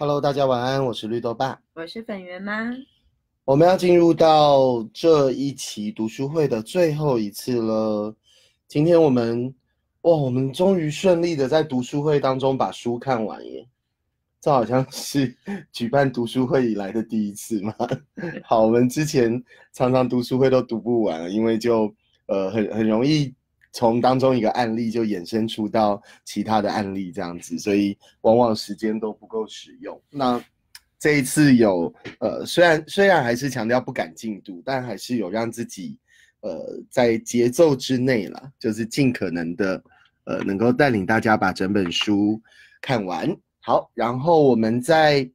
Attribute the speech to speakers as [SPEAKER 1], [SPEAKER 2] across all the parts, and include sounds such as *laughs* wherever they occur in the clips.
[SPEAKER 1] Hello，大家晚安，我是绿豆爸，
[SPEAKER 2] 我是粉圆妈。
[SPEAKER 1] 我们要进入到这一期读书会的最后一次了。今天我们，哇，我们终于顺利的在读书会当中把书看完耶！这好像是 *laughs* 举办读书会以来的第一次嘛。*laughs* 好，我们之前常常读书会都读不完，因为就呃很很容易从当中一个案例就衍生出到其他的案例这样子，所以往往时间都不够使用。那这一次有呃，虽然虽然还是强调不赶进度，但还是有让自己呃在节奏之内了，就是尽可能的呃能够带领大家把整本书看完。好，然后我们在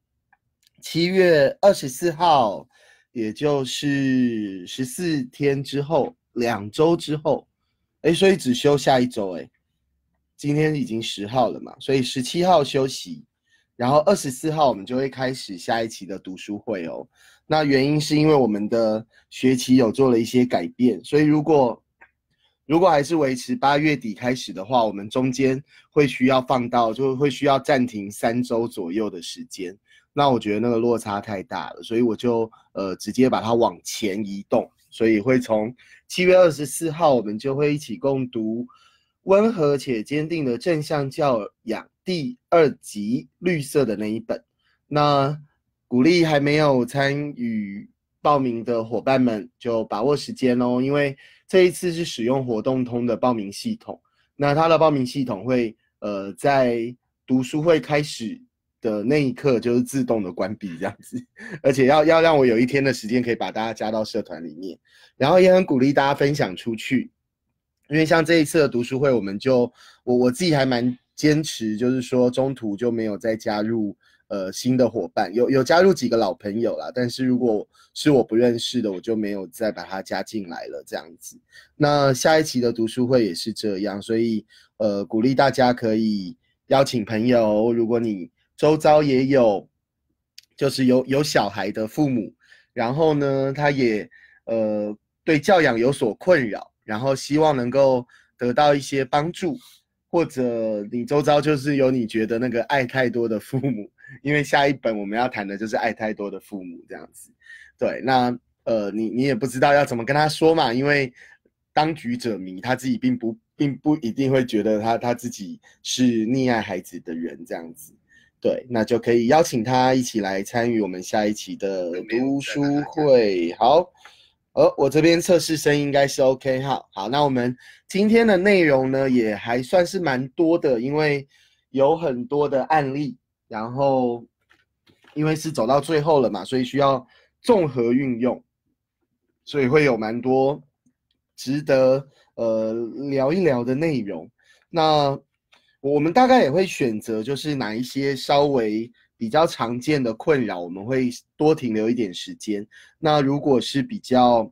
[SPEAKER 1] 七月二十四号，也就是十四天之后，两周之后，哎，所以只休下一周，哎，今天已经十号了嘛，所以十七号休息，然后二十四号我们就会开始下一期的读书会哦。那原因是因为我们的学期有做了一些改变，所以如果如果还是维持八月底开始的话，我们中间会需要放到，就会需要暂停三周左右的时间。那我觉得那个落差太大了，所以我就呃直接把它往前移动，所以会从七月二十四号，我们就会一起共读《温和且坚定的正向教养》第二集绿色的那一本。那鼓励还没有参与报名的伙伴们，就把握时间哦，因为。这一次是使用活动通的报名系统，那它的报名系统会呃在读书会开始的那一刻就是自动的关闭这样子，而且要要让我有一天的时间可以把大家加到社团里面，然后也很鼓励大家分享出去，因为像这一次的读书会，我们就我我自己还蛮坚持，就是说中途就没有再加入。呃，新的伙伴有有加入几个老朋友啦，但是如果是我不认识的，我就没有再把他加进来了。这样子，那下一期的读书会也是这样，所以呃，鼓励大家可以邀请朋友，如果你周遭也有就是有有小孩的父母，然后呢，他也呃对教养有所困扰，然后希望能够得到一些帮助，或者你周遭就是有你觉得那个爱太多的父母。因为下一本我们要谈的就是爱太多的父母这样子，对，那呃，你你也不知道要怎么跟他说嘛，因为当局者迷，他自己并不并不一定会觉得他他自己是溺爱孩子的人这样子，对，那就可以邀请他一起来参与我们下一期的读书会。好，呃，我这边测试声音应该是 OK 哈。好，那我们今天的内容呢也还算是蛮多的，因为有很多的案例。然后，因为是走到最后了嘛，所以需要综合运用，所以会有蛮多值得呃聊一聊的内容。那我们大概也会选择，就是哪一些稍微比较常见的困扰，我们会多停留一点时间。那如果是比较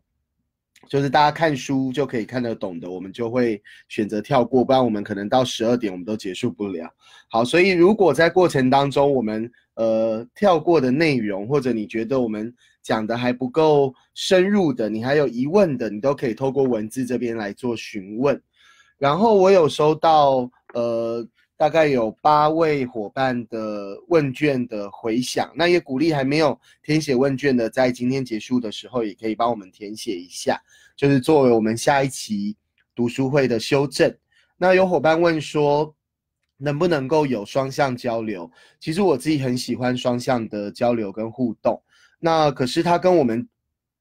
[SPEAKER 1] 就是大家看书就可以看得懂的，我们就会选择跳过，不然我们可能到十二点我们都结束不了。好，所以如果在过程当中我们呃跳过的内容，或者你觉得我们讲的还不够深入的，你还有疑问的，你都可以透过文字这边来做询问。然后我有收到呃。大概有八位伙伴的问卷的回响，那也鼓励还没有填写问卷的，在今天结束的时候也可以帮我们填写一下，就是作为我们下一期读书会的修正。那有伙伴问说，能不能够有双向交流？其实我自己很喜欢双向的交流跟互动，那可是它跟我们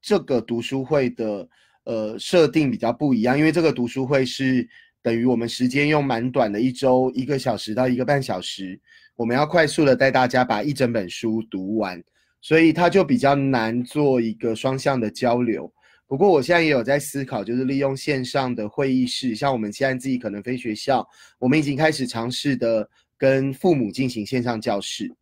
[SPEAKER 1] 这个读书会的呃设定比较不一样，因为这个读书会是。等于我们时间用蛮短的一周，一个小时到一个半小时，我们要快速的带大家把一整本书读完，所以它就比较难做一个双向的交流。不过我现在也有在思考，就是利用线上的会议室，像我们现在自己可能非学校，我们已经开始尝试的跟父母进行线上教室。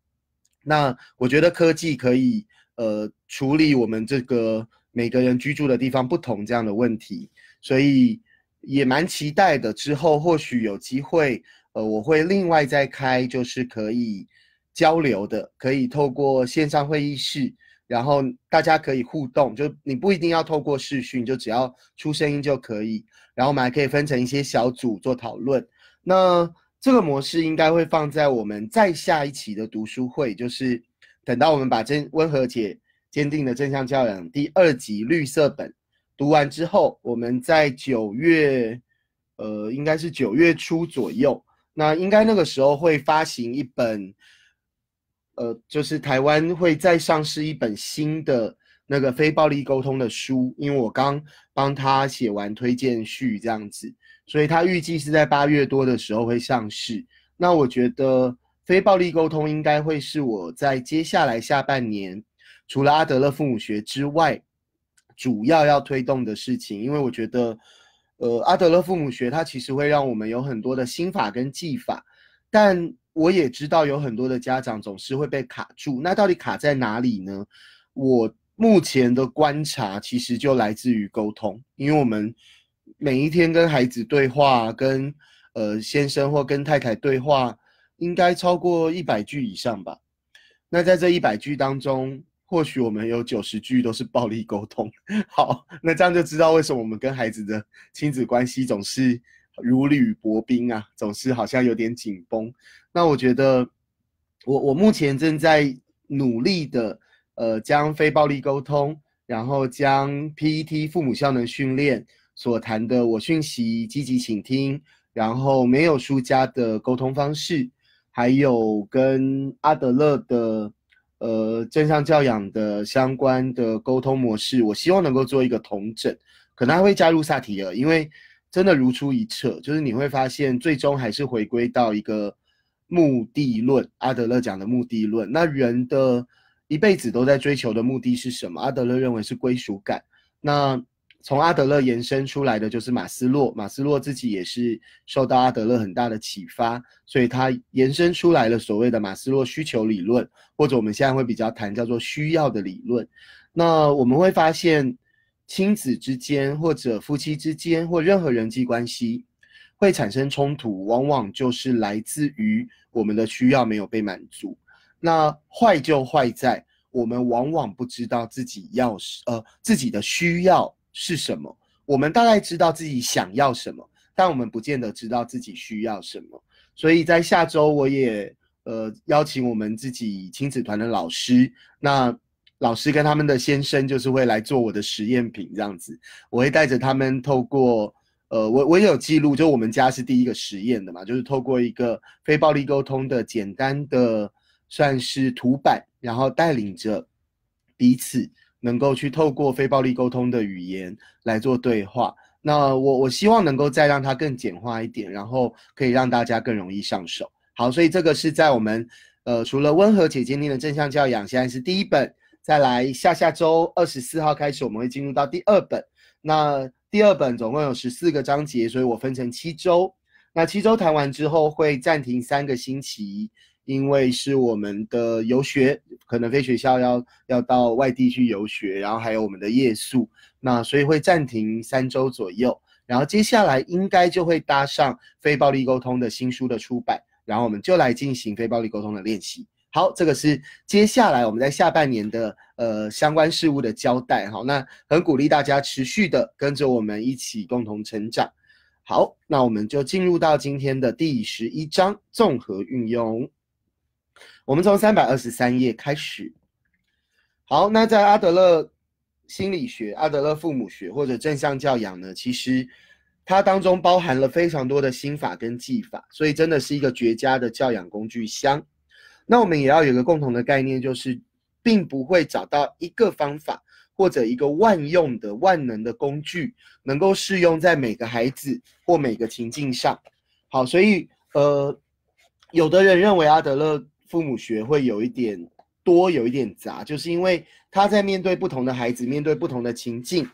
[SPEAKER 1] 那我觉得科技可以呃处理我们这个每个人居住的地方不同这样的问题，所以。也蛮期待的，之后或许有机会，呃，我会另外再开，就是可以交流的，可以透过线上会议室，然后大家可以互动，就你不一定要透过视讯，就只要出声音就可以，然后我们还可以分成一些小组做讨论。那这个模式应该会放在我们再下一期的读书会，就是等到我们把真温和且坚定的正向教养第二集绿色本读完之后，我们在九月，呃，应该是九月初左右，那应该那个时候会发行一本，呃，就是台湾会再上市一本新的那个非暴力沟通的书，因为我刚帮他写完推荐序这样子。所以他预计是在八月多的时候会上市。那我觉得非暴力沟通应该会是我在接下来下半年，除了阿德勒父母学之外，主要要推动的事情。因为我觉得，呃，阿德勒父母学它其实会让我们有很多的心法跟技法，但我也知道有很多的家长总是会被卡住。那到底卡在哪里呢？我目前的观察其实就来自于沟通，因为我们。每一天跟孩子对话，跟呃先生或跟太太对话，应该超过一百句以上吧。那在这一百句当中，或许我们有九十句都是暴力沟通。*laughs* 好，那这样就知道为什么我们跟孩子的亲子关系总是如履薄冰啊，总是好像有点紧绷。那我觉得，我我目前正在努力的，呃，将非暴力沟通，然后将 PET 父母效能训练。所谈的我讯息积极倾听，然后没有输家的沟通方式，还有跟阿德勒的呃正向教养的相关的沟通模式，我希望能够做一个同整，可能还会加入萨提尔，因为真的如出一辙，就是你会发现最终还是回归到一个目的论，阿德勒讲的目的论。那人的一辈子都在追求的目的是什么？阿德勒认为是归属感。那从阿德勒延伸出来的就是马斯洛，马斯洛自己也是受到阿德勒很大的启发，所以他延伸出来了所谓的马斯洛需求理论，或者我们现在会比较谈叫做需要的理论。那我们会发现，亲子之间或者夫妻之间或任何人际关系会产生冲突，往往就是来自于我们的需要没有被满足。那坏就坏在我们往往不知道自己要呃自己的需要。是什么？我们大概知道自己想要什么，但我们不见得知道自己需要什么。所以在下周，我也呃邀请我们自己亲子团的老师，那老师跟他们的先生就是会来做我的实验品这样子。我会带着他们透过呃，我我也有记录，就我们家是第一个实验的嘛，就是透过一个非暴力沟通的简单的算是图版，然后带领着彼此。能够去透过非暴力沟通的语言来做对话，那我我希望能够再让它更简化一点，然后可以让大家更容易上手。好，所以这个是在我们呃除了温和且坚定的正向教养，现在是第一本，再来下下周二十四号开始，我们会进入到第二本。那第二本总共有十四个章节，所以我分成七周。那七周谈完之后会暂停三个星期。因为是我们的游学，可能非学校要要到外地去游学，然后还有我们的夜宿，那所以会暂停三周左右，然后接下来应该就会搭上非暴力沟通的新书的出版，然后我们就来进行非暴力沟通的练习。好，这个是接下来我们在下半年的呃相关事务的交代。好，那很鼓励大家持续的跟着我们一起共同成长。好，那我们就进入到今天的第十一章综合运用。我们从三百二十三页开始。好，那在阿德勒心理学、阿德勒父母学或者正向教养呢，其实它当中包含了非常多的心法跟技法，所以真的是一个绝佳的教养工具箱。那我们也要有个共同的概念，就是并不会找到一个方法或者一个万用的万能的工具，能够适用在每个孩子或每个情境上。好，所以呃，有的人认为阿德勒。父母学会有一点多，有一点杂，就是因为他在面对不同的孩子，面对不同的情境，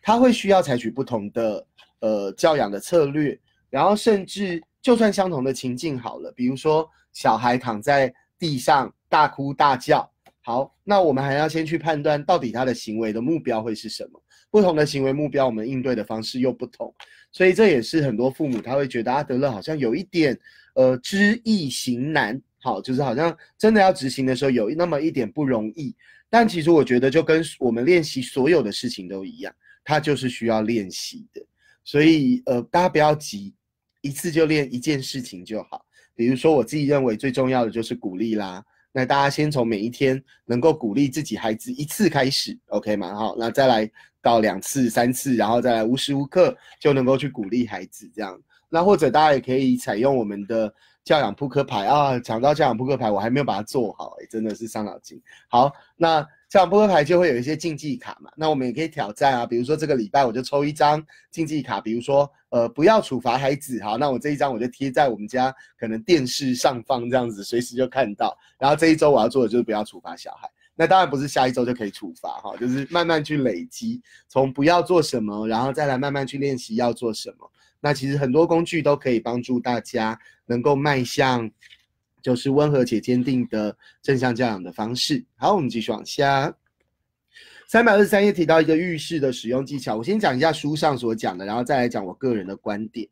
[SPEAKER 1] 他会需要采取不同的呃教养的策略，然后甚至就算相同的情境好了，比如说小孩躺在地上大哭大叫，好，那我们还要先去判断到底他的行为的目标会是什么，不同的行为目标，我们应对的方式又不同，所以这也是很多父母他会觉得阿德勒好像有一点呃知易行难。好，就是好像真的要执行的时候有那么一点不容易，但其实我觉得就跟我们练习所有的事情都一样，它就是需要练习的。所以呃，大家不要急，一次就练一件事情就好。比如说我自己认为最重要的就是鼓励啦。那大家先从每一天能够鼓励自己孩子一次开始，OK 吗？好，那再来到两次、三次，然后再来无时无刻就能够去鼓励孩子这样。那或者大家也可以采用我们的教养扑克牌啊。讲到教养扑克牌，我还没有把它做好，哎，真的是伤脑筋。好，那教养扑克牌就会有一些竞技卡嘛。那我们也可以挑战啊，比如说这个礼拜我就抽一张竞技卡，比如说呃不要处罚孩子，好，那我这一张我就贴在我们家可能电视上方这样子，随时就看到。然后这一周我要做的就是不要处罚小孩。那当然不是下一周就可以处罚哈，就是慢慢去累积，从不要做什么，然后再来慢慢去练习要做什么。那其实很多工具都可以帮助大家能够迈向，就是温和且坚定的正向教养的方式。好，我们继续往下。三百二十三页提到一个浴室的使用技巧，我先讲一下书上所讲的，然后再来讲我个人的观点。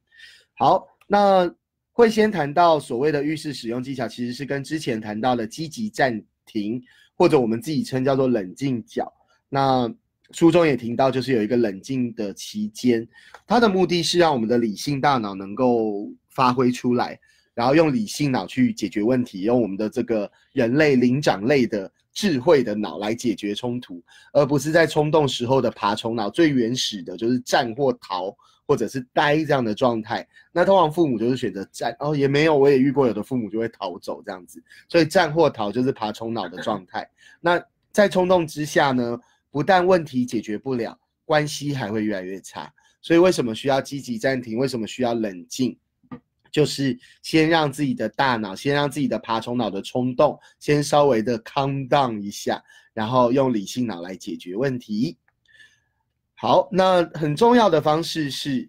[SPEAKER 1] 好，那会先谈到所谓的浴室使用技巧，其实是跟之前谈到的积极暂停，或者我们自己称叫做冷静角。那书中也提到，就是有一个冷静的期间，它的目的是让我们的理性大脑能够发挥出来，然后用理性脑去解决问题，用我们的这个人类灵长类的智慧的脑来解决冲突，而不是在冲动时候的爬虫脑最原始的就是战或逃或者是呆这样的状态。那通常父母就是选择战哦，也没有，我也遇过有的父母就会逃走这样子，所以战或逃就是爬虫脑的状态。那在冲动之下呢？不但问题解决不了，关系还会越来越差。所以为什么需要积极暂停？为什么需要冷静？就是先让自己的大脑，先让自己的爬虫脑的冲动先稍微的 calm down 一下，然后用理性脑来解决问题。好，那很重要的方式是，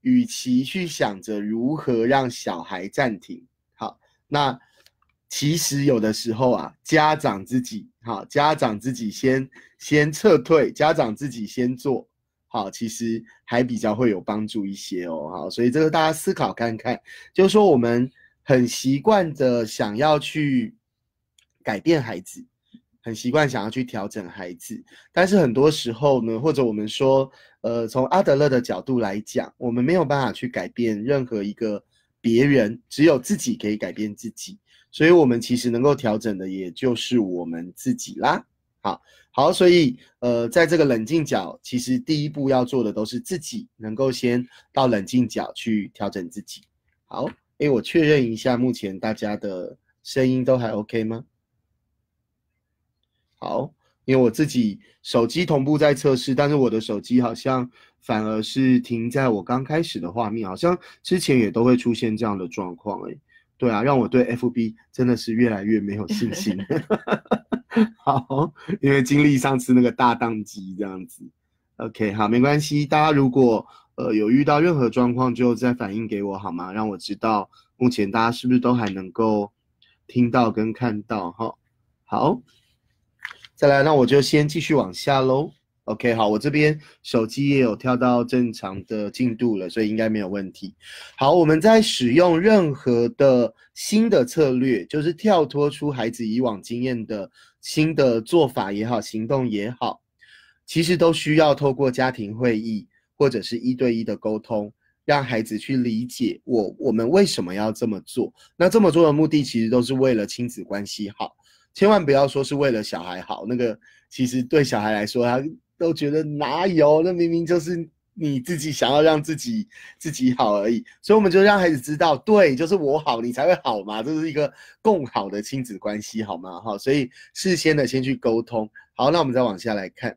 [SPEAKER 1] 与其去想着如何让小孩暂停，好，那。其实有的时候啊，家长自己好，家长自己先先撤退，家长自己先做好，其实还比较会有帮助一些哦。好，所以这个大家思考看看，就是说我们很习惯的想要去改变孩子，很习惯想要去调整孩子，但是很多时候呢，或者我们说，呃，从阿德勒的角度来讲，我们没有办法去改变任何一个别人，只有自己可以改变自己。所以，我们其实能够调整的，也就是我们自己啦。好，好，所以，呃，在这个冷静角，其实第一步要做的都是自己能够先到冷静角去调整自己。好，哎，我确认一下，目前大家的声音都还 OK 吗？好，因为我自己手机同步在测试，但是我的手机好像反而是停在我刚开始的画面，好像之前也都会出现这样的状况，哎。对啊，让我对 FB 真的是越来越没有信心。*laughs* 好，因为经历上次那个大宕机这样子。OK，好，没关系。大家如果呃有遇到任何状况，就再反映给我好吗？让我知道目前大家是不是都还能够听到跟看到哈。好，再来，那我就先继续往下喽。OK，好，我这边手机也有跳到正常的进度了，所以应该没有问题。好，我们在使用任何的新的策略，就是跳脱出孩子以往经验的新的做法也好，行动也好，其实都需要透过家庭会议或者是一对一的沟通，让孩子去理解我我们为什么要这么做。那这么做的目的，其实都是为了亲子关系好，千万不要说是为了小孩好。那个其实对小孩来说，他。都觉得哪有？那明明就是你自己想要让自己自己好而已。所以我们就让孩子知道，对，就是我好，你才会好嘛。这是一个共好的亲子关系，好吗？哈，所以事先的先去沟通。好，那我们再往下来看。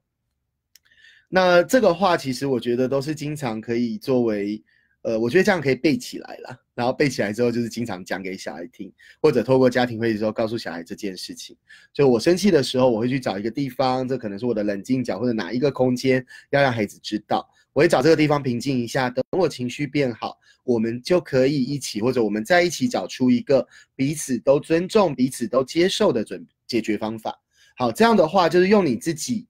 [SPEAKER 1] 那这个话其实我觉得都是经常可以作为。呃，我觉得这样可以背起来了，然后背起来之后，就是经常讲给小孩听，或者透过家庭会议之后告诉小孩这件事情。就我生气的时候，我会去找一个地方，这可能是我的冷静角，或者哪一个空间，要让孩子知道，我会找这个地方平静一下，等我情绪变好，我们就可以一起，或者我们在一起找出一个彼此都尊重、彼此都接受的准解决方法。好，这样的话就是用你自己。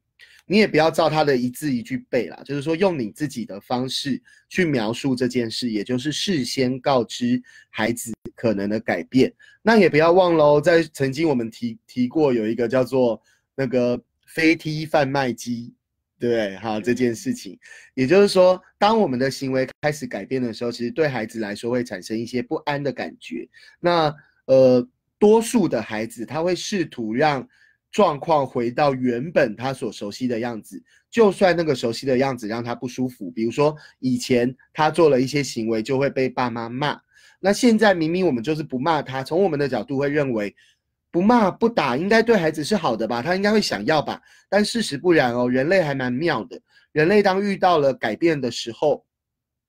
[SPEAKER 1] 你也不要照他的一字一句背啦，就是说用你自己的方式去描述这件事，也就是事先告知孩子可能的改变。那也不要忘喽，在曾经我们提提过有一个叫做那个飞梯贩卖机对，哈这件事情，也就是说，当我们的行为开始改变的时候，其实对孩子来说会产生一些不安的感觉。那呃，多数的孩子他会试图让状况回到原本他所熟悉的样子，就算那个熟悉的样子让他不舒服，比如说以前他做了一些行为就会被爸妈骂，那现在明明我们就是不骂他，从我们的角度会认为。不骂不打，应该对孩子是好的吧？他应该会想要吧？但事实不然哦。人类还蛮妙的，人类当遇到了改变的时候，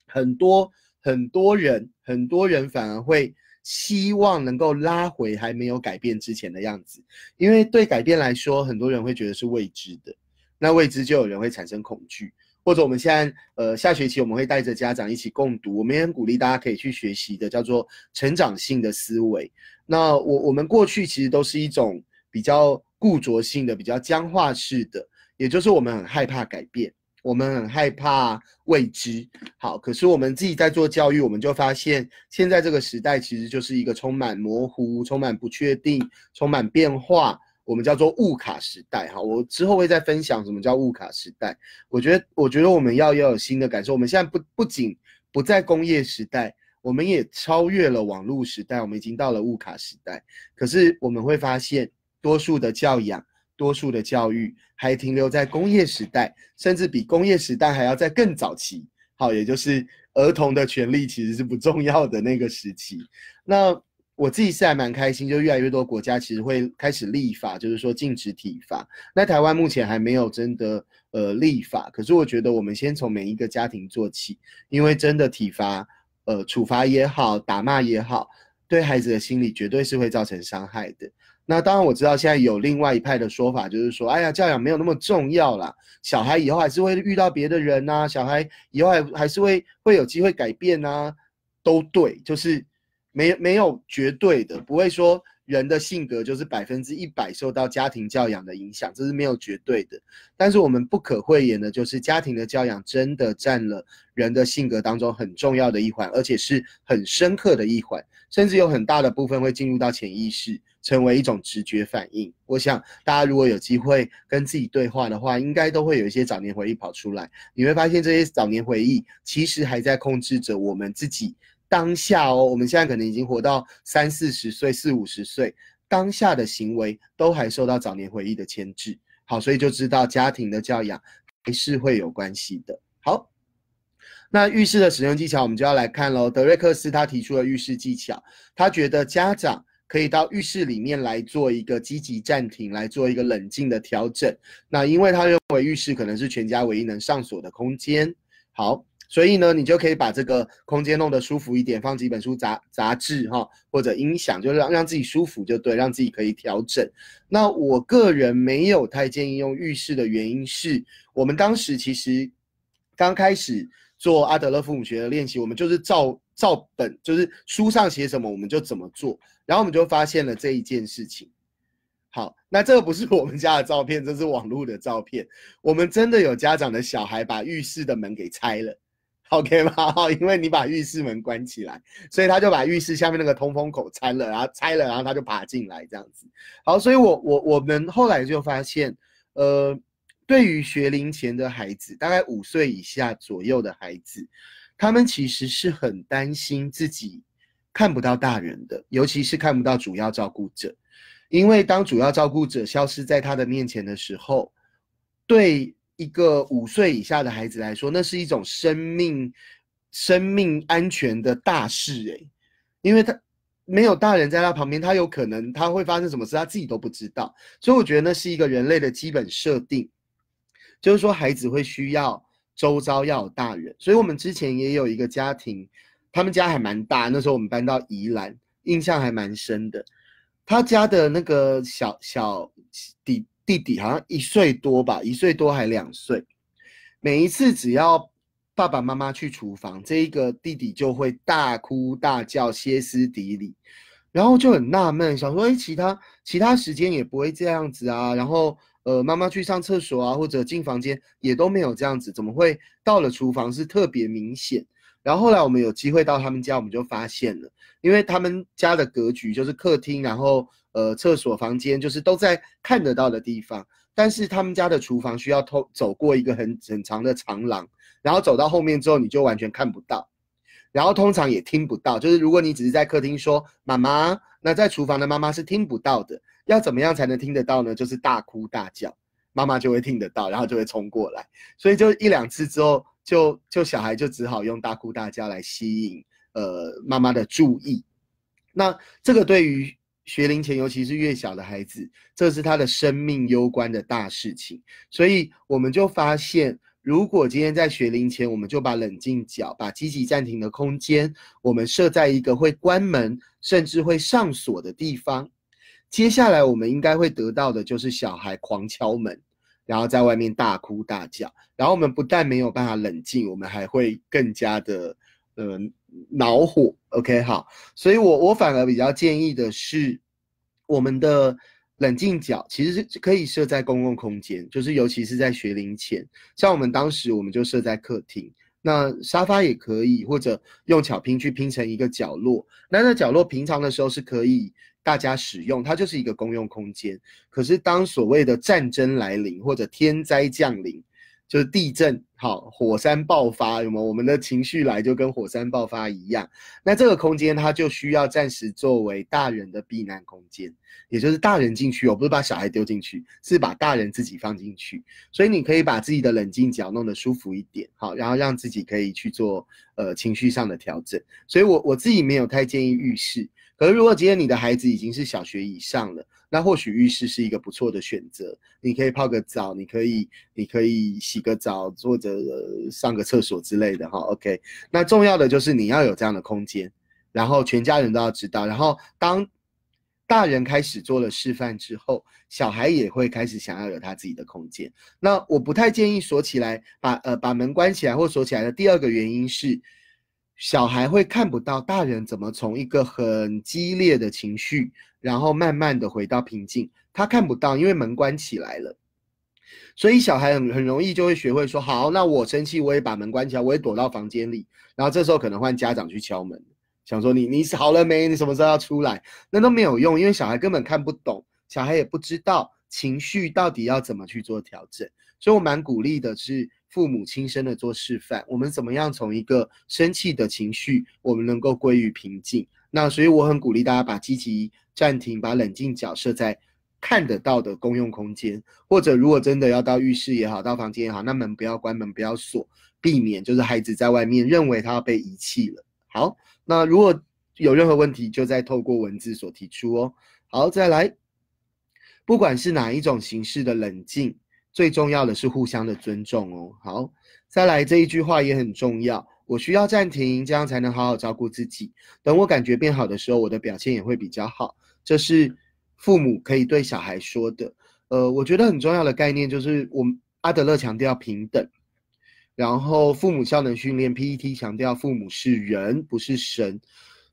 [SPEAKER 1] 很多很多人，很多人反而会希望能够拉回还没有改变之前的样子，因为对改变来说，很多人会觉得是未知的，那未知就有人会产生恐惧。或者我们现在呃下学期我们会带着家长一起共读，我们也很鼓励大家可以去学习的，叫做成长性的思维。那我我们过去其实都是一种比较固着性的、比较僵化式的，也就是我们很害怕改变，我们很害怕未知。好，可是我们自己在做教育，我们就发现现在这个时代其实就是一个充满模糊、充满不确定、充满变化，我们叫做物卡时代。哈，我之后会再分享什么叫物卡时代。我觉得，我觉得我们要要有新的感受。我们现在不不仅不在工业时代。我们也超越了网络时代，我们已经到了物卡时代。可是我们会发现，多数的教养、多数的教育还停留在工业时代，甚至比工业时代还要在更早期。好，也就是儿童的权利其实是不重要的那个时期。那我自己是还蛮开心，就越来越多国家其实会开始立法，就是说禁止体罚。那台湾目前还没有真的呃立法，可是我觉得我们先从每一个家庭做起，因为真的体罚。呃，处罚也好，打骂也好，对孩子的心理绝对是会造成伤害的。那当然，我知道现在有另外一派的说法，就是说，哎呀，教养没有那么重要啦，小孩以后还是会遇到别的人呐，小孩以后还还是会会有机会改变呐，都对，就是没没有绝对的，不会说。人的性格就是百分之一百受到家庭教养的影响，这是没有绝对的。但是我们不可讳言的，就是家庭的教养真的占了人的性格当中很重要的一环，而且是很深刻的一环，甚至有很大的部分会进入到潜意识，成为一种直觉反应。我想大家如果有机会跟自己对话的话，应该都会有一些早年回忆跑出来。你会发现这些早年回忆其实还在控制着我们自己。当下哦，我们现在可能已经活到三四十岁、四五十岁，当下的行为都还受到早年回忆的牵制。好，所以就知道家庭的教养还是会有关系的。好，那浴室的使用技巧，我们就要来看喽。德瑞克斯他提出了浴室技巧，他觉得家长可以到浴室里面来做一个积极暂停，来做一个冷静的调整。那因为他认为浴室可能是全家唯一能上锁的空间。好。所以呢，你就可以把这个空间弄得舒服一点，放几本书、杂杂志哈，或者音响，就让让自己舒服就对，让自己可以调整。那我个人没有太建议用浴室的原因是，我们当时其实刚开始做阿德勒父母学的练习，我们就是照照本，就是书上写什么我们就怎么做，然后我们就发现了这一件事情。好，那这个不是我们家的照片，这是网络的照片。我们真的有家长的小孩把浴室的门给拆了。OK 吗？哈，*laughs* 因为你把浴室门关起来，所以他就把浴室下面那个通风口拆了，然后拆了，然后他就爬进来这样子。好，所以我我我们后来就发现，呃，对于学龄前的孩子，大概五岁以下左右的孩子，他们其实是很担心自己看不到大人的，尤其是看不到主要照顾者，因为当主要照顾者消失在他的面前的时候，对。一个五岁以下的孩子来说，那是一种生命、生命安全的大事诶，因为他没有大人在他旁边，他有可能他会发生什么事，他自己都不知道。所以我觉得那是一个人类的基本设定，就是说孩子会需要周遭要有大人。所以我们之前也有一个家庭，他们家还蛮大，那时候我们搬到宜兰，印象还蛮深的。他家的那个小小弟。弟弟好像一岁多吧，一岁多还两岁。每一次只要爸爸妈妈去厨房，这一个弟弟就会大哭大叫、歇斯底里，然后就很纳闷，想说：哎，其他其他时间也不会这样子啊。然后呃，妈妈去上厕所啊，或者进房间也都没有这样子，怎么会到了厨房是特别明显？然后后来我们有机会到他们家，我们就发现了，因为他们家的格局就是客厅，然后呃厕所、房间，就是都在看得到的地方。但是他们家的厨房需要偷走过一个很很长的长廊，然后走到后面之后，你就完全看不到，然后通常也听不到。就是如果你只是在客厅说妈妈，那在厨房的妈妈是听不到的。要怎么样才能听得到呢？就是大哭大叫，妈妈就会听得到，然后就会冲过来。所以就一两次之后，就就小孩就只好用大哭大叫来吸引呃妈妈的注意。那这个对于学龄前，尤其是越小的孩子，这是他的生命攸关的大事情。所以我们就发现，如果今天在学龄前，我们就把冷静角、把积极暂停的空间，我们设在一个会关门甚至会上锁的地方。接下来我们应该会得到的就是小孩狂敲门，然后在外面大哭大叫，然后我们不但没有办法冷静，我们还会更加的呃恼火。OK，好，所以我我反而比较建议的是，我们的冷静角其实是可以设在公共空间，就是尤其是在学龄前，像我们当时我们就设在客厅，那沙发也可以，或者用巧拼去拼成一个角落，那那角落平常的时候是可以。大家使用它就是一个公用空间，可是当所谓的战争来临或者天灾降临，就是地震、好火山爆发，有没有？我们的情绪来就跟火山爆发一样，那这个空间它就需要暂时作为大人的避难空间，也就是大人进去哦，不是把小孩丢进去，是把大人自己放进去，所以你可以把自己的冷静角弄得舒服一点，好，然后让自己可以去做呃情绪上的调整。所以我我自己没有太建议浴室。可是，如果今天你的孩子已经是小学以上了，那或许浴室是一个不错的选择。你可以泡个澡，你可以，你可以洗个澡，或者上个厕所之类的哈。OK，那重要的就是你要有这样的空间，然后全家人都要知道。然后当大人开始做了示范之后，小孩也会开始想要有他自己的空间。那我不太建议锁起来，把呃把门关起来或锁起来的第二个原因是。小孩会看不到大人怎么从一个很激烈的情绪，然后慢慢的回到平静。他看不到，因为门关起来了，所以小孩很很容易就会学会说：好，那我生气，我也把门关起来，我也躲到房间里。然后这时候可能换家长去敲门，想说你你好了没？你什么时候要出来？那都没有用，因为小孩根本看不懂，小孩也不知道情绪到底要怎么去做调整。所以我蛮鼓励的是。父母亲身的做示范，我们怎么样从一个生气的情绪，我们能够归于平静？那所以我很鼓励大家把积极暂停，把冷静角设在看得到的公用空间，或者如果真的要到浴室也好，到房间也好，那门不要关门，不要锁，避免就是孩子在外面认为他要被遗弃了。好，那如果有任何问题，就再透过文字所提出哦。好，再来，不管是哪一种形式的冷静。最重要的是互相的尊重哦。好，再来这一句话也很重要。我需要暂停，这样才能好好照顾自己。等我感觉变好的时候，我的表现也会比较好。这是父母可以对小孩说的。呃，我觉得很重要的概念就是，我们阿德勒强调平等，然后父母效能训练 PET 强调父母是人，不是神。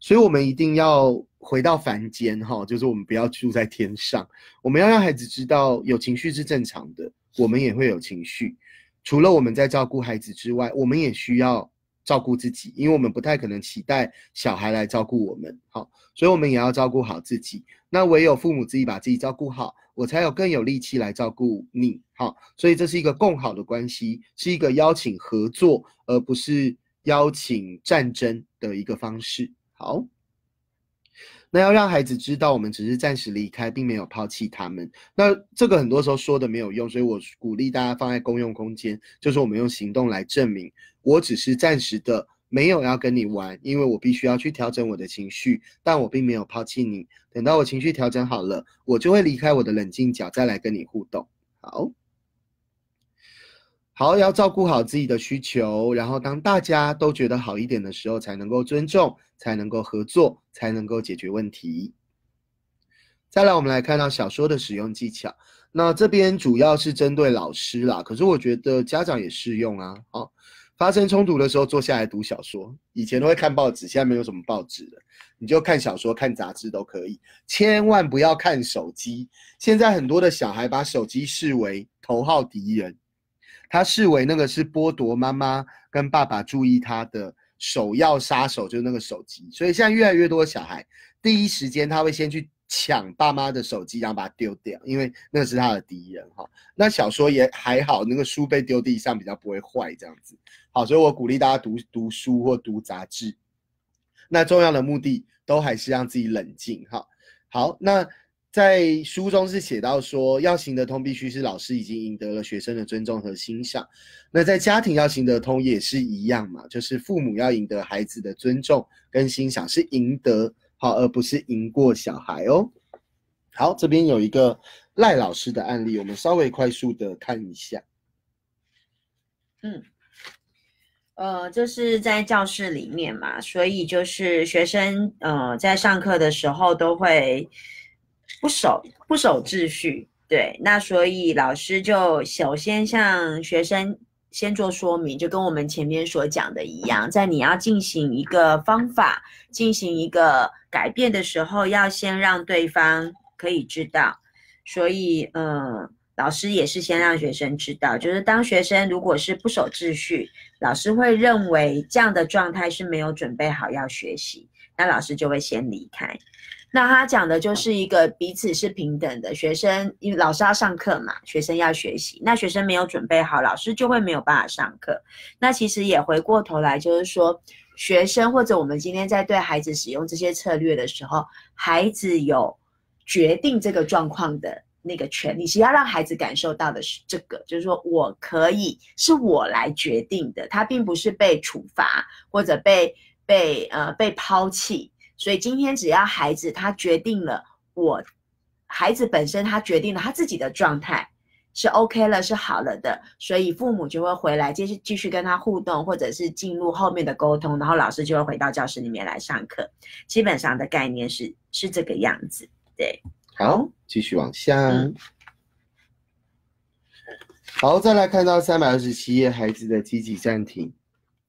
[SPEAKER 1] 所以，我们一定要回到凡间哈，就是我们不要住在天上。我们要让孩子知道，有情绪是正常的。我们也会有情绪，除了我们在照顾孩子之外，我们也需要照顾自己，因为我们不太可能期待小孩来照顾我们，好，所以我们也要照顾好自己。那唯有父母自己把自己照顾好，我才有更有力气来照顾你，好，所以这是一个共好的关系，是一个邀请合作，而不是邀请战争的一个方式，好。那要让孩子知道，我们只是暂时离开，并没有抛弃他们。那这个很多时候说的没有用，所以我鼓励大家放在公用空间，就是我们用行动来证明，我只是暂时的没有要跟你玩，因为我必须要去调整我的情绪，但我并没有抛弃你。等到我情绪调整好了，我就会离开我的冷静角，再来跟你互动。好。好，要照顾好自己的需求，然后当大家都觉得好一点的时候，才能够尊重，才能够合作，才能够解决问题。再来，我们来看到小说的使用技巧。那这边主要是针对老师啦，可是我觉得家长也适用啊。好，发生冲突的时候，坐下来读小说。以前都会看报纸，现在没有什么报纸了，你就看小说、看杂志都可以。千万不要看手机。现在很多的小孩把手机视为头号敌人。他视为那个是剥夺妈妈跟爸爸注意他的首要杀手，就是那个手机。所以现在越来越多的小孩，第一时间他会先去抢爸妈的手机，然后把它丢掉，因为那是他的敌人哈。那小说也还好，那个书被丢地上比较不会坏这样子。好，所以我鼓励大家读读书或读杂志。那重要的目的都还是让自己冷静哈。好，那在书中是写到说，要行得通，必须是老师已经赢得了学生的尊重和欣赏。那在家庭要行得通也是一样嘛，就是父母要赢得孩子的尊重跟欣赏，是赢得。好，而不是赢过小孩哦。好，这边有一个赖老师的案例，我们稍微快速的看一下。
[SPEAKER 2] 嗯，呃，这是在教室里面嘛，所以就是学生呃在上课的时候都会不守不守秩序，对，那所以老师就首先向学生。先做说明，就跟我们前面所讲的一样，在你要进行一个方法、进行一个改变的时候，要先让对方可以知道。所以，嗯，老师也是先让学生知道，就是当学生如果是不守秩序，老师会认为这样的状态是没有准备好要学习，那老师就会先离开。那他讲的就是一个彼此是平等的学生，因为老师要上课嘛，学生要学习。那学生没有准备好，老师就会没有办法上课。那其实也回过头来，就是说，学生或者我们今天在对孩子使用这些策略的时候，孩子有决定这个状况的那个权利，是要让孩子感受到的是这个，就是说我可以是我来决定的，他并不是被处罚或者被被呃被抛弃。所以今天只要孩子他决定了，我孩子本身他决定了他自己的状态是 OK 了，是好了的，所以父母就会回来继续继续跟他互动，或者是进入后面的沟通，然后老师就会回到教室里面来上课。基本上的概念是是这个样子，对。
[SPEAKER 1] 好，继续往下。好，再来看到三百二十七页，孩子的积极暂停。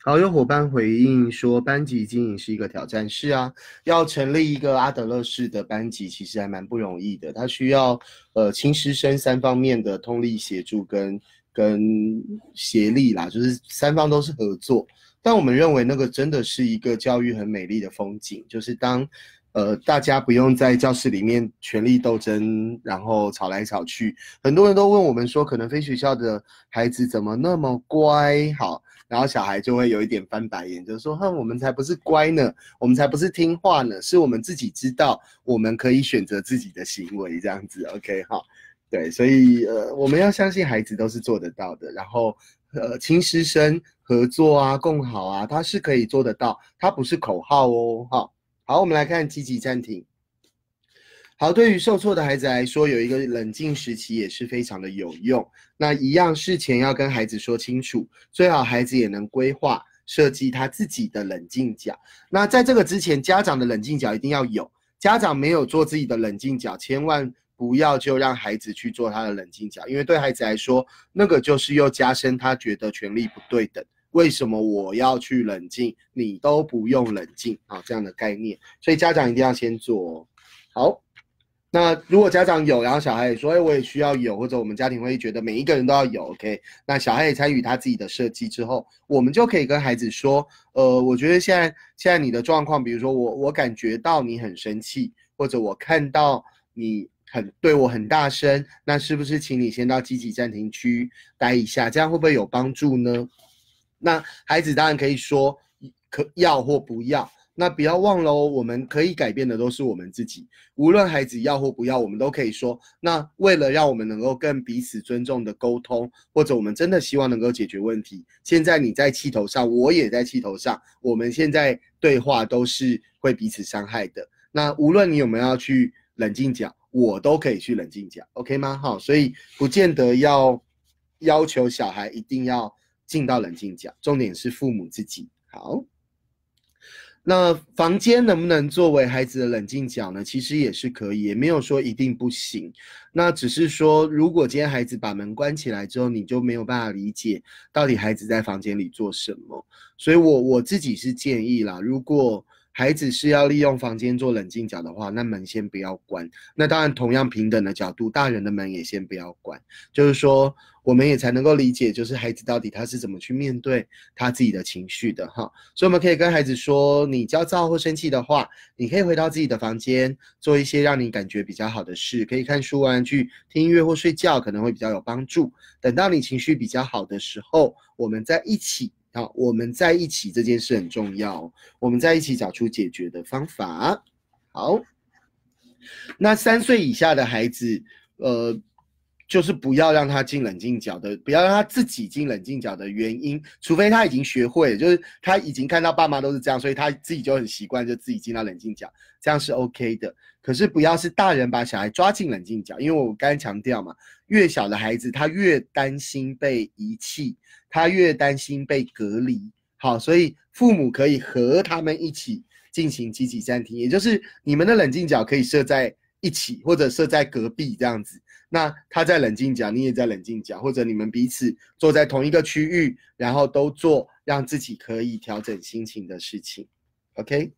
[SPEAKER 1] 好，有伙伴回应说，班级经营是一个挑战。是啊，要成立一个阿德勒式的班级，其实还蛮不容易的。它需要呃亲师生三方面的通力协助跟跟协力啦，就是三方都是合作。但我们认为那个真的是一个教育很美丽的风景，就是当呃大家不用在教室里面权力斗争，然后吵来吵去。很多人都问我们说，可能非学校的孩子怎么那么乖？好。然后小孩就会有一点翻白眼，就是说：“哼，我们才不是乖呢，我们才不是听话呢，是我们自己知道我们可以选择自己的行为，这样子，OK 哈？对，所以呃，我们要相信孩子都是做得到的。然后呃，亲师生合作啊，共好啊，他是可以做得到，他不是口号哦。哈，好，我们来看积极暂停。好，对于受挫的孩子来说，有一个冷静时期也是非常的有用。那一样事前要跟孩子说清楚，最好孩子也能规划设计他自己的冷静角。那在这个之前，家长的冷静角一定要有。家长没有做自己的冷静角，千万不要就让孩子去做他的冷静角，因为对孩子来说，那个就是又加深他觉得权力不对等。为什么我要去冷静，你都不用冷静啊？这样的概念，所以家长一定要先做好。那如果家长有，然后小孩也说，哎，我也需要有，或者我们家庭会觉得每一个人都要有，OK？那小孩也参与他自己的设计之后，我们就可以跟孩子说，呃，我觉得现在现在你的状况，比如说我我感觉到你很生气，或者我看到你很对我很大声，那是不是请你先到积极暂停区待一下，这样会不会有帮助呢？那孩子当然可以说可要或不要。那不要忘了哦，我们可以改变的都是我们自己。无论孩子要或不要，我们都可以说。那为了让我们能够更彼此尊重的沟通，或者我们真的希望能够解决问题，现在你在气头上，我也在气头上，我们现在对话都是会彼此伤害的。那无论你有没有要去冷静讲，我都可以去冷静讲，OK 吗？好，所以不见得要要求小孩一定要进到冷静讲，重点是父母自己好。那房间能不能作为孩子的冷静角呢？其实也是可以，也没有说一定不行。那只是说，如果今天孩子把门关起来之后，你就没有办法理解到底孩子在房间里做什么。所以我我自己是建议啦，如果孩子是要利用房间做冷静角的话，那门先不要关。那当然，同样平等的角度，大人的门也先不要关。就是说，我们也才能够理解，就是孩子到底他是怎么去面对他自己的情绪的哈。所以我们可以跟孩子说，你焦躁或生气的话，你可以回到自己的房间，做一些让你感觉比较好的事，可以看书、玩具、听音乐或睡觉，可能会比较有帮助。等到你情绪比较好的时候，我们再一起。好，我们在一起这件事很重要。我们在一起找出解决的方法。好，那三岁以下的孩子，呃，就是不要让他进冷静角的，不要让他自己进冷静角的原因，除非他已经学会，就是他已经看到爸妈都是这样，所以他自己就很习惯，就自己进到冷静角，这样是 OK 的。可是不要是大人把小孩抓进冷静角，因为我刚才强调嘛，越小的孩子他越担心被遗弃。他越担心被隔离，好，所以父母可以和他们一起进行积极暂停，也就是你们的冷静角可以设在一起，或者设在隔壁这样子。那他在冷静角，你也在冷静角，或者你们彼此坐在同一个区域，然后都做让自己可以调整心情的事情。OK。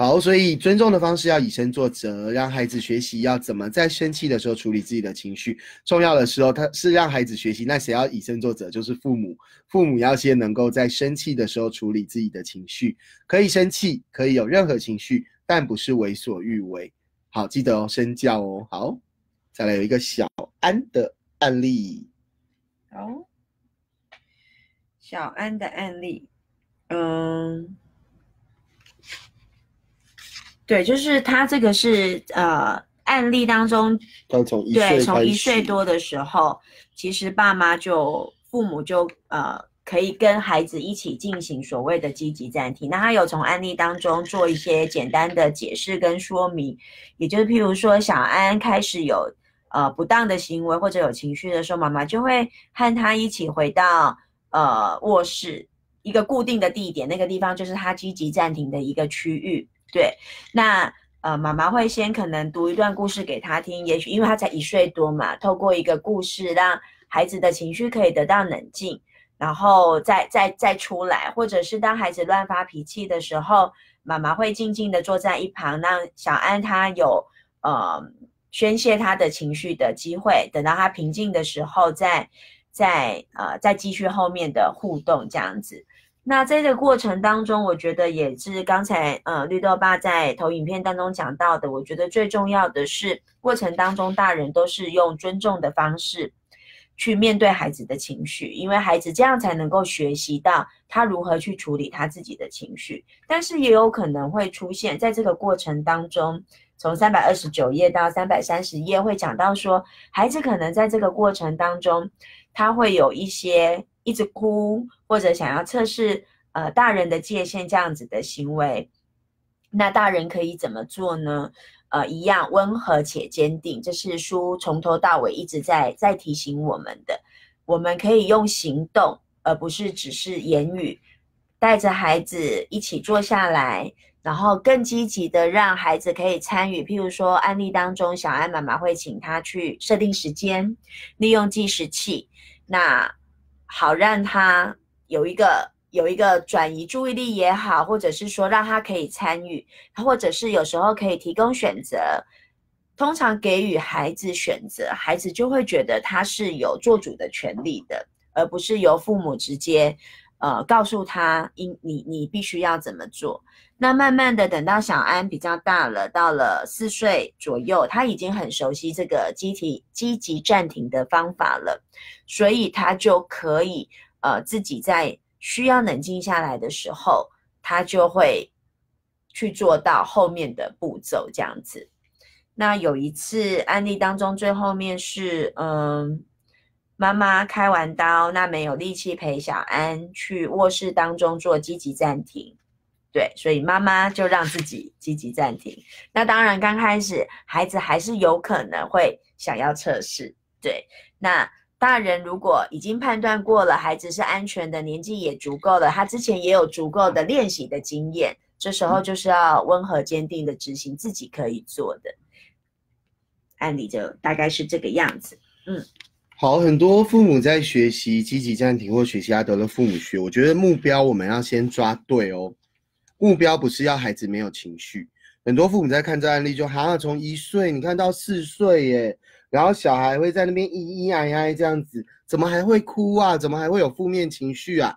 [SPEAKER 1] 好，所以尊重的方式要以身作则，让孩子学习要怎么在生气的时候处理自己的情绪。重要的时候，他是让孩子学习，那谁要以身作则？就是父母。父母要先能够在生气的时候处理自己的情绪，可以生气，可以有任何情绪，但不是为所欲为。好，记得哦，身教哦。好，再来有一个小安的案例。
[SPEAKER 2] 好，小安的案例，嗯。对，就是他这个是呃案例当中，对，从一岁多的时候，其实爸妈就父母就呃可以跟孩子一起进行所谓的积极暂停。那他有从案例当中做一些简单的解释跟说明，也就是譬如说小安开始有呃不当的行为或者有情绪的时候，妈妈就会和他一起回到呃卧室一个固定的地点，那个地方就是他积极暂停的一个区域。对，那呃，妈妈会先可能读一段故事给他听，也许因为他才一岁多嘛，透过一个故事让孩子的情绪可以得到冷静，然后再再再出来，或者是当孩子乱发脾气的时候，妈妈会静静的坐在一旁，让小安他有呃宣泄他的情绪的机会，等到他平静的时候，再再呃再继续后面的互动这样子。那在这个过程当中，我觉得也是刚才呃绿豆爸在投影片当中讲到的。我觉得最重要的是，过程当中大人都是用尊重的方式去面对孩子的情绪，因为孩子这样才能够学习到他如何去处理他自己的情绪。但是也有可能会出现在这个过程当中，从三百二十九页到三百三十页会讲到说，孩子可能在这个过程当中，他会有一些。一直哭或者想要测试呃大人的界限这样子的行为，那大人可以怎么做呢？呃，一样温和且坚定，这是书从头到尾一直在在提醒我们的。我们可以用行动，而不是只是言语，带着孩子一起坐下来，然后更积极的让孩子可以参与。譬如说案例当中，小安妈妈会请他去设定时间，利用计时器，那。好，让他有一个有一个转移注意力也好，或者是说让他可以参与，或者是有时候可以提供选择。通常给予孩子选择，孩子就会觉得他是有做主的权利的，而不是由父母直接呃告诉他应你你必须要怎么做。那慢慢的等到小安比较大了，到了四岁左右，他已经很熟悉这个积极积极暂停的方法了。所以他就可以，呃，自己在需要冷静下来的时候，他就会去做到后面的步骤这样子。那有一次案例当中，最后面是，嗯，妈妈开完刀，那没有力气陪小安去卧室当中做积极暂停，对，所以妈妈就让自己积极暂停。那当然刚开始孩子还是有可能会想要测试，对，那。大人如果已经判断过了，孩子是安全的，年纪也足够了，他之前也有足够的练习的经验，这时候就是要温和坚定的执行自己可以做的案例，就大概是这个样子。嗯，
[SPEAKER 1] 好，很多父母在学习积极暂停或学习阿德勒父母学，我觉得目标我们要先抓对哦。目标不是要孩子没有情绪，很多父母在看这案例就好像从一岁你看到四岁耶，然后小孩会在那边咿咿呀呀这样子，怎么还会哭啊？怎么还会有负面情绪啊？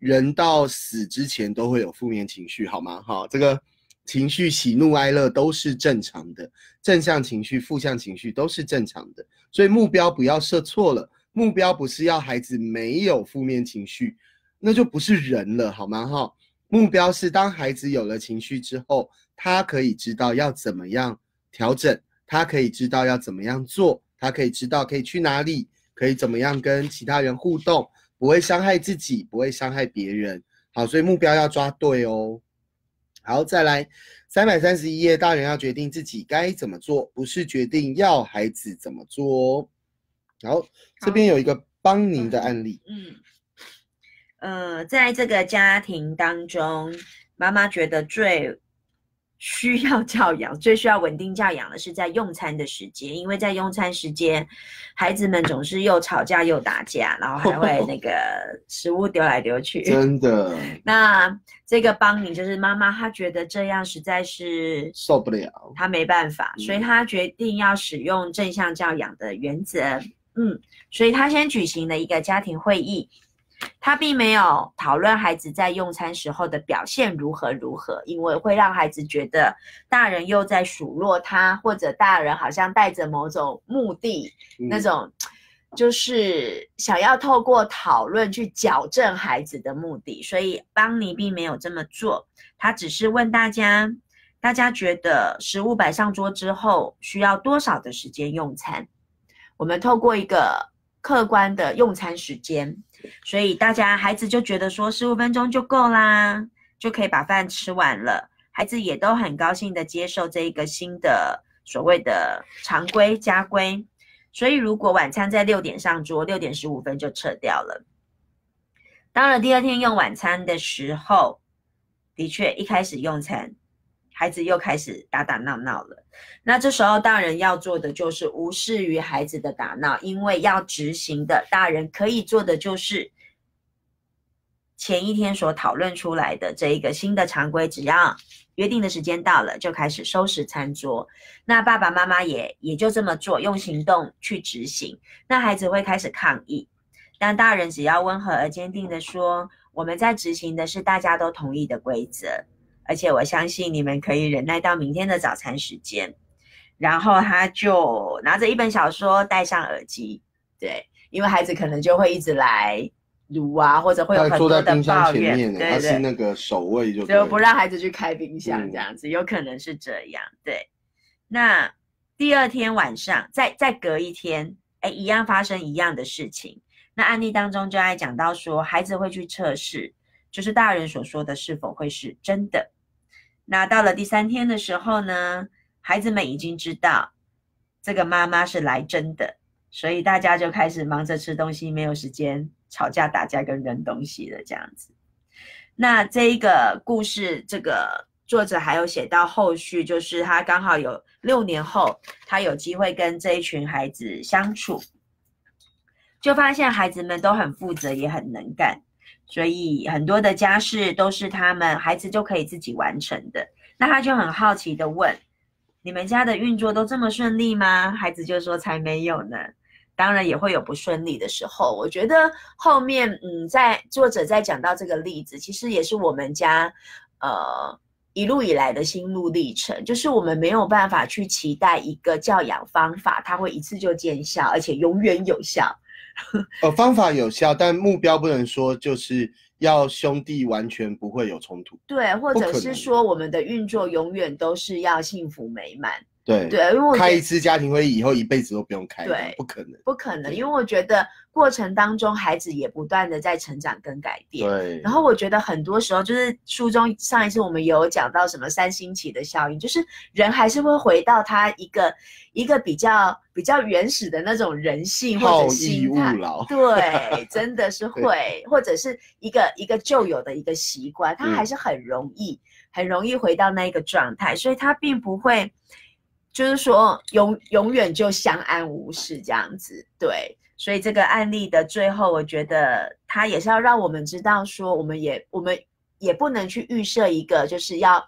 [SPEAKER 1] 人到死之前都会有负面情绪，好吗？哈，这个情绪喜怒哀乐都是正常的，正向情绪、负向情绪都是正常的，所以目标不要设错了。目标不是要孩子没有负面情绪，那就不是人了，好吗？哈，目标是当孩子有了情绪之后，他可以知道要怎么样调整，他可以知道要怎么样做，他可以知道可以去哪里，可以怎么样跟其他人互动。不会伤害自己，不会伤害别人。好，所以目标要抓对哦。好，再来三百三十一页，大人要决定自己该怎么做，不是决定要孩子怎么做。好，这边有一个邦尼的案例。
[SPEAKER 2] 嗯，呃，在这个家庭当中，妈妈觉得最。需要教养，最需要稳定教养的是在用餐的时间，因为在用餐时间，孩子们总是又吵架又打架，然后还会那个 *laughs* 食物丢来丢去。
[SPEAKER 1] 真的。
[SPEAKER 2] 那这个邦尼就是妈妈，她觉得这样实在是
[SPEAKER 1] 受不了，
[SPEAKER 2] 她没办法，所以她决定要使用正向教养的原则。嗯，所以她先举行了一个家庭会议。他并没有讨论孩子在用餐时候的表现如何如何，因为会让孩子觉得大人又在数落他，或者大人好像带着某种目的，那种就是想要透过讨论去矫正孩子的目的。所以邦尼并没有这么做，他只是问大家：大家觉得食物摆上桌之后需要多少的时间用餐？我们透过一个客观的用餐时间。所以大家孩子就觉得说十五分钟就够啦，就可以把饭吃完了。孩子也都很高兴的接受这一个新的所谓的常规家规。所以如果晚餐在六点上桌，六点十五分就撤掉了。到了第二天用晚餐的时候，的确一开始用餐。孩子又开始打打闹闹了，那这时候大人要做的就是无视于孩子的打闹，因为要执行的大人可以做的就是前一天所讨论出来的这一个新的常规，只要约定的时间到了，就开始收拾餐桌。那爸爸妈妈也也就这么做，用行动去执行。那孩子会开始抗议，但大人只要温和而坚定的说：“我们在执行的是大家都同意的规则。”而且我相信你们可以忍耐到明天的早餐时间，然后他就拿着一本小说，戴上耳机，对，因为孩子可能就会一直来撸啊，或者会有很多的抱怨，
[SPEAKER 1] 对对，是那个守卫就
[SPEAKER 2] 就不让孩子去开冰箱这样子，有可能是这样，对。那第二天晚上，再再隔一天，哎，一样发生一样的事情。那案例当中就爱讲到说，孩子会去测试。就是大人所说的是否会是真的？那到了第三天的时候呢，孩子们已经知道这个妈妈是来真的，所以大家就开始忙着吃东西，没有时间吵架打架跟扔东西了。这样子，那这一个故事，这个作者还有写到后续，就是他刚好有六年后，他有机会跟这一群孩子相处，就发现孩子们都很负责，也很能干。所以很多的家事都是他们孩子就可以自己完成的。那他就很好奇的问：“你们家的运作都这么顺利吗？”孩子就说：“才没有呢。”当然也会有不顺利的时候。我觉得后面，嗯，在作者在讲到这个例子，其实也是我们家，呃，一路以来的心路历程。就是我们没有办法去期待一个教养方法，它会一次就见效，而且永远有效。
[SPEAKER 1] 呃，方法有效，但目标不能说就是要兄弟完全不会有冲突。
[SPEAKER 2] 对，或者是说我们的运作永远都是要幸福美满。
[SPEAKER 1] 对
[SPEAKER 2] 对，因为
[SPEAKER 1] 开一次家庭会议以后一辈子都不用开，
[SPEAKER 2] 对，
[SPEAKER 1] 不可能，
[SPEAKER 2] 不可能，因为我觉得过程当中孩子也不断的在成长跟改变，
[SPEAKER 1] 对。
[SPEAKER 2] 然后我觉得很多时候就是书中上一次我们有讲到什么三星期的效应，就是人还是会回到他一个一个比较比较原始的那种人性或者心态，对，真的是 *laughs* 会，或者是一个一个旧有的一个习惯，他还是很容易很容易回到那一个状态，所以他并不会。就是说，永永远就相安无事这样子，对，所以这个案例的最后，我觉得他也是要让我们知道说，我们也我们也不能去预设一个，就是要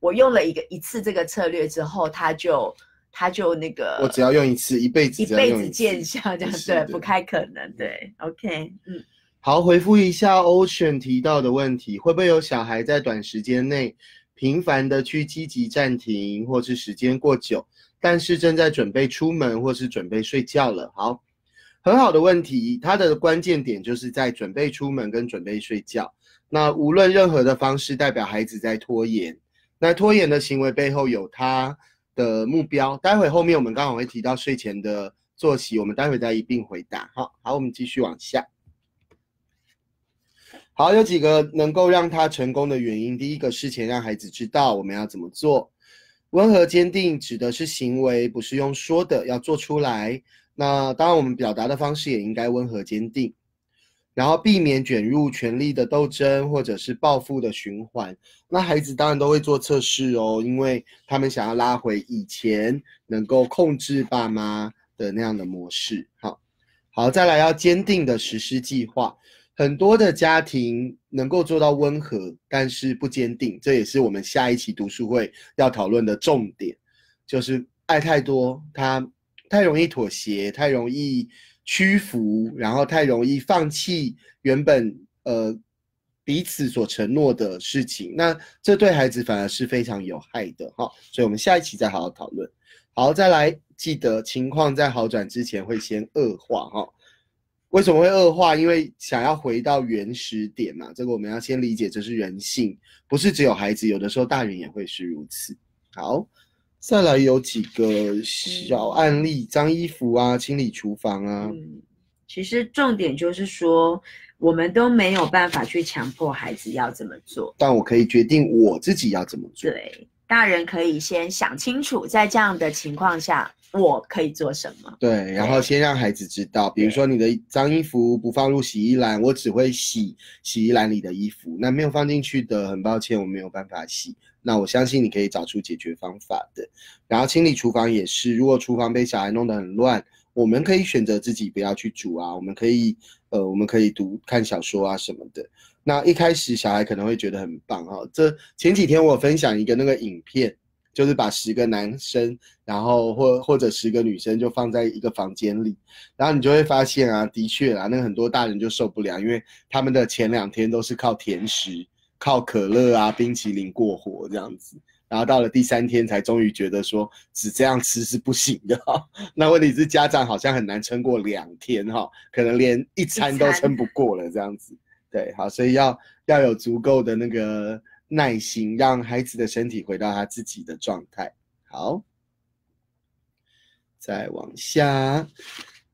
[SPEAKER 2] 我用了一个一次这个策略之后，他就他就那个
[SPEAKER 1] 我只要用一次，一辈子
[SPEAKER 2] 一辈子见效这样，对，不太可能，对，OK，嗯。
[SPEAKER 1] 好，回复一下 Ocean 提到的问题，会不会有小孩在短时间内频繁的去积极暂停，或是时间过久，但是正在准备出门或是准备睡觉了？好，很好的问题，它的关键点就是在准备出门跟准备睡觉。那无论任何的方式，代表孩子在拖延。那拖延的行为背后有他的目标。待会后面我们刚好会提到睡前的作息，我们待会再一并回答。好，好，我们继续往下。好，有几个能够让他成功的原因。第一个，事前让孩子知道我们要怎么做。温和坚定指的是行为，不是用说的，要做出来。那当然，我们表达的方式也应该温和坚定。然后避免卷入权力的斗争或者是报复的循环。那孩子当然都会做测试哦，因为他们想要拉回以前能够控制爸妈的那样的模式。好，好，再来要坚定的实施计划。很多的家庭能够做到温和，但是不坚定，这也是我们下一期读书会要讨论的重点，就是爱太多，他太容易妥协，太容易屈服，然后太容易放弃原本呃彼此所承诺的事情，那这对孩子反而是非常有害的哈。所以我们下一期再好好讨论。好，再来记得情况在好转之前会先恶化哈。为什么会恶化？因为想要回到原始点嘛，这个我们要先理解，这是人性，不是只有孩子，有的时候大人也会是如此。好，再来有几个小案例，脏衣服啊，清理厨房啊。
[SPEAKER 2] 嗯，其实重点就是说，我们都没有办法去强迫孩子要怎么做，
[SPEAKER 1] 但我可以决定我自己要怎么做。
[SPEAKER 2] 对，大人可以先想清楚，在这样的情况下。我可以做什么？
[SPEAKER 1] 对，然后先让孩子知道，比如说你的脏衣服不放入洗衣篮，我只会洗洗衣篮里的衣服，那没有放进去的，很抱歉，我没有办法洗。那我相信你可以找出解决方法的。然后清理厨房也是，如果厨房被小孩弄得很乱，我们可以选择自己不要去煮啊，我们可以呃，我们可以读看小说啊什么的。那一开始小孩可能会觉得很棒哈。这前几天我分享一个那个影片。就是把十个男生，然后或或者十个女生就放在一个房间里，然后你就会发现啊，的确啊，那个很多大人就受不了，因为他们的前两天都是靠甜食、靠可乐啊、冰淇淋过活这样子，然后到了第三天才终于觉得说只这样吃是不行的。*laughs* 那问题是家长好像很难撑过两天哈，可能连一餐都撑不过了这样子。对，好，所以要要有足够的那个。耐心，让孩子的身体回到他自己的状态。好，再往下，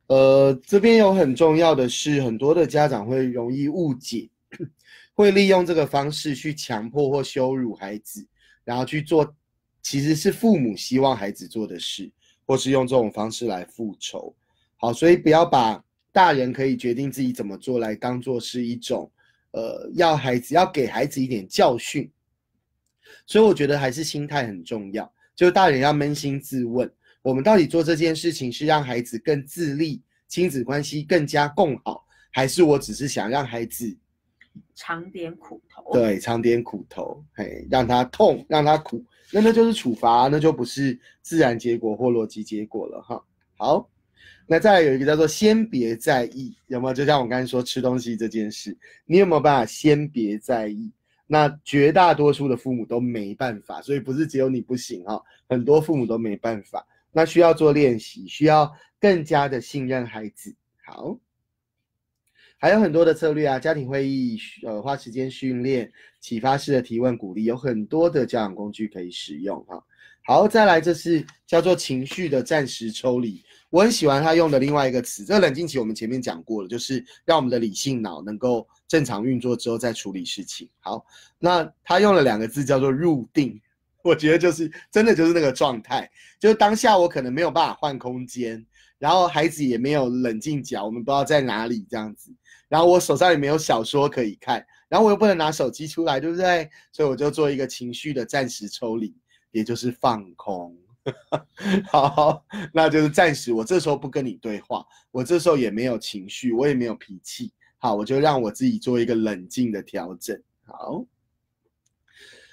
[SPEAKER 1] 呃，这边有很重要的是，很多的家长会容易误解，*clears throat* 会利用这个方式去强迫或羞辱孩子，然后去做其实是父母希望孩子做的事，或是用这种方式来复仇。好，所以不要把大人可以决定自己怎么做来当做是一种。呃，要孩子要给孩子一点教训，所以我觉得还是心态很重要。就是大人要扪心自问，我们到底做这件事情是让孩子更自立，亲子关系更加共好，还是我只是想让孩子
[SPEAKER 2] 尝点苦头？
[SPEAKER 1] 对，尝点苦头，嘿，让他痛，让他苦，那那就是处罚，那就不是自然结果或逻辑结果了哈。好。那再来有一个叫做先别在意，有没有？就像我刚才说吃东西这件事，你有没有办法先别在意？那绝大多数的父母都没办法，所以不是只有你不行哈，很多父母都没办法。那需要做练习，需要更加的信任孩子。好，还有很多的策略啊，家庭会议，呃，花时间训练，启发式的提问鼓励，有很多的教养工具可以使用哈。好，再来这是叫做情绪的暂时抽离。我很喜欢他用的另外一个词，这个冷静期我们前面讲过了，就是让我们的理性脑能够正常运作之后再处理事情。好，那他用了两个字叫做入定，*laughs* 我觉得就是真的就是那个状态，就是当下我可能没有办法换空间，然后孩子也没有冷静脚，我们不知道在哪里这样子，然后我手上也没有小说可以看，然后我又不能拿手机出来，对不对？所以我就做一个情绪的暂时抽离，也就是放空。*laughs* 好，那就是暂时我这时候不跟你对话，我这时候也没有情绪，我也没有脾气。好，我就让我自己做一个冷静的调整。好，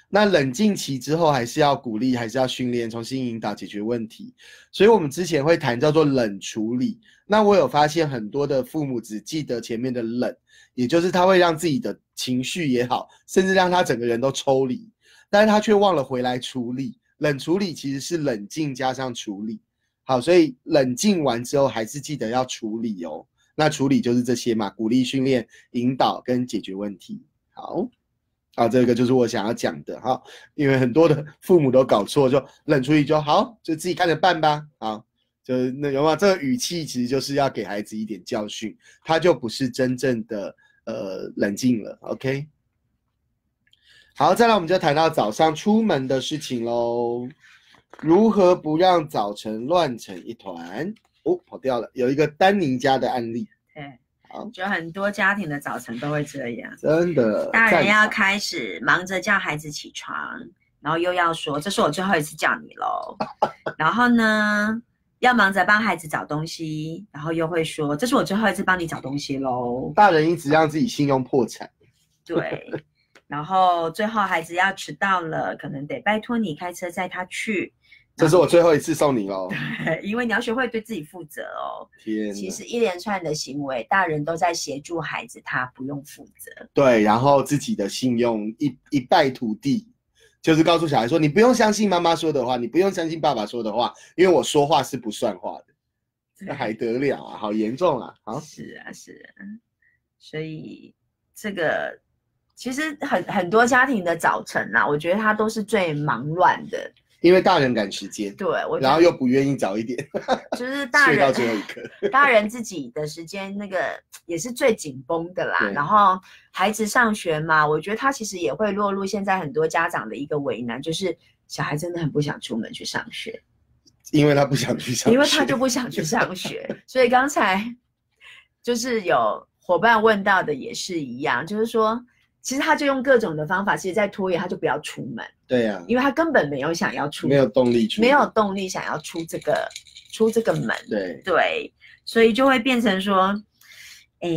[SPEAKER 1] 那冷静期之后，还是要鼓励，还是要训练，重新引导解决问题。所以，我们之前会谈叫做冷处理。那我有发现很多的父母只记得前面的冷，也就是他会让自己的情绪也好，甚至让他整个人都抽离，但是他却忘了回来处理。冷处理其实是冷静加上处理。好，所以冷静完之后，还是记得要处理哦。那处理就是这些嘛，鼓励、训练、引导跟解决问题。好，啊，这个就是我想要讲的哈，因为很多的 *laughs* 父母都搞错，就冷处理就好，就自己看着办吧。好，就那有吗？这个语气其实就是要给孩子一点教训，他就不是真正的呃冷静了。OK，好，再来我们就谈到早上出门的事情喽，如何不让早晨乱成一团？哦，跑掉了。有一个丹宁家的案例，
[SPEAKER 2] 对，好，就很多家庭的早晨都会这样，
[SPEAKER 1] 真的。
[SPEAKER 2] 大人要开始忙着叫孩子起床，然后又要说这是我最后一次叫你喽，*laughs* 然后呢，要忙着帮孩子找东西，然后又会说这是我最后一次帮你找东西喽。
[SPEAKER 1] 大人一直让自己信用破产，
[SPEAKER 2] 对，然后最后孩子要迟到了，可能得拜托你开车载他去。
[SPEAKER 1] 这是我最后一次送你喽，
[SPEAKER 2] 因为你要学会对自己负责哦。
[SPEAKER 1] 天，
[SPEAKER 2] 其实一连串的行为，大人都在协助孩子，他不用负责。
[SPEAKER 1] 对，然后自己的信用一一败涂地，就是告诉小孩说：“你不用相信妈妈说的话，你不用相信爸爸说的话，因为我说话是不算话的。”这还得了啊？好严重啊！好，
[SPEAKER 2] 是啊，是啊。所以这个其实很很多家庭的早晨啊，我觉得他都是最忙乱的。
[SPEAKER 1] 因为大人赶时间，
[SPEAKER 2] 对，
[SPEAKER 1] 然后又不愿意早一点，
[SPEAKER 2] 就是 *laughs* 大人
[SPEAKER 1] 到最后一刻。
[SPEAKER 2] 大人自己的时间那个也是最紧绷的啦。然后孩子上学嘛，我觉得他其实也会落入现在很多家长的一个为难，就是小孩真的很不想出门去上学，
[SPEAKER 1] 因为他不想去上，
[SPEAKER 2] 因为他就不想去上学。*laughs* 所以刚才就是有伙伴问到的也是一样，就是说。其实他就用各种的方法，其实在拖延，他就不要出门。
[SPEAKER 1] 对呀，
[SPEAKER 2] 因为他根本没有想要出，
[SPEAKER 1] 没有动力出，
[SPEAKER 2] 没有动力想要出这个出这个门。
[SPEAKER 1] 对
[SPEAKER 2] 对，所以就会变成说，哎，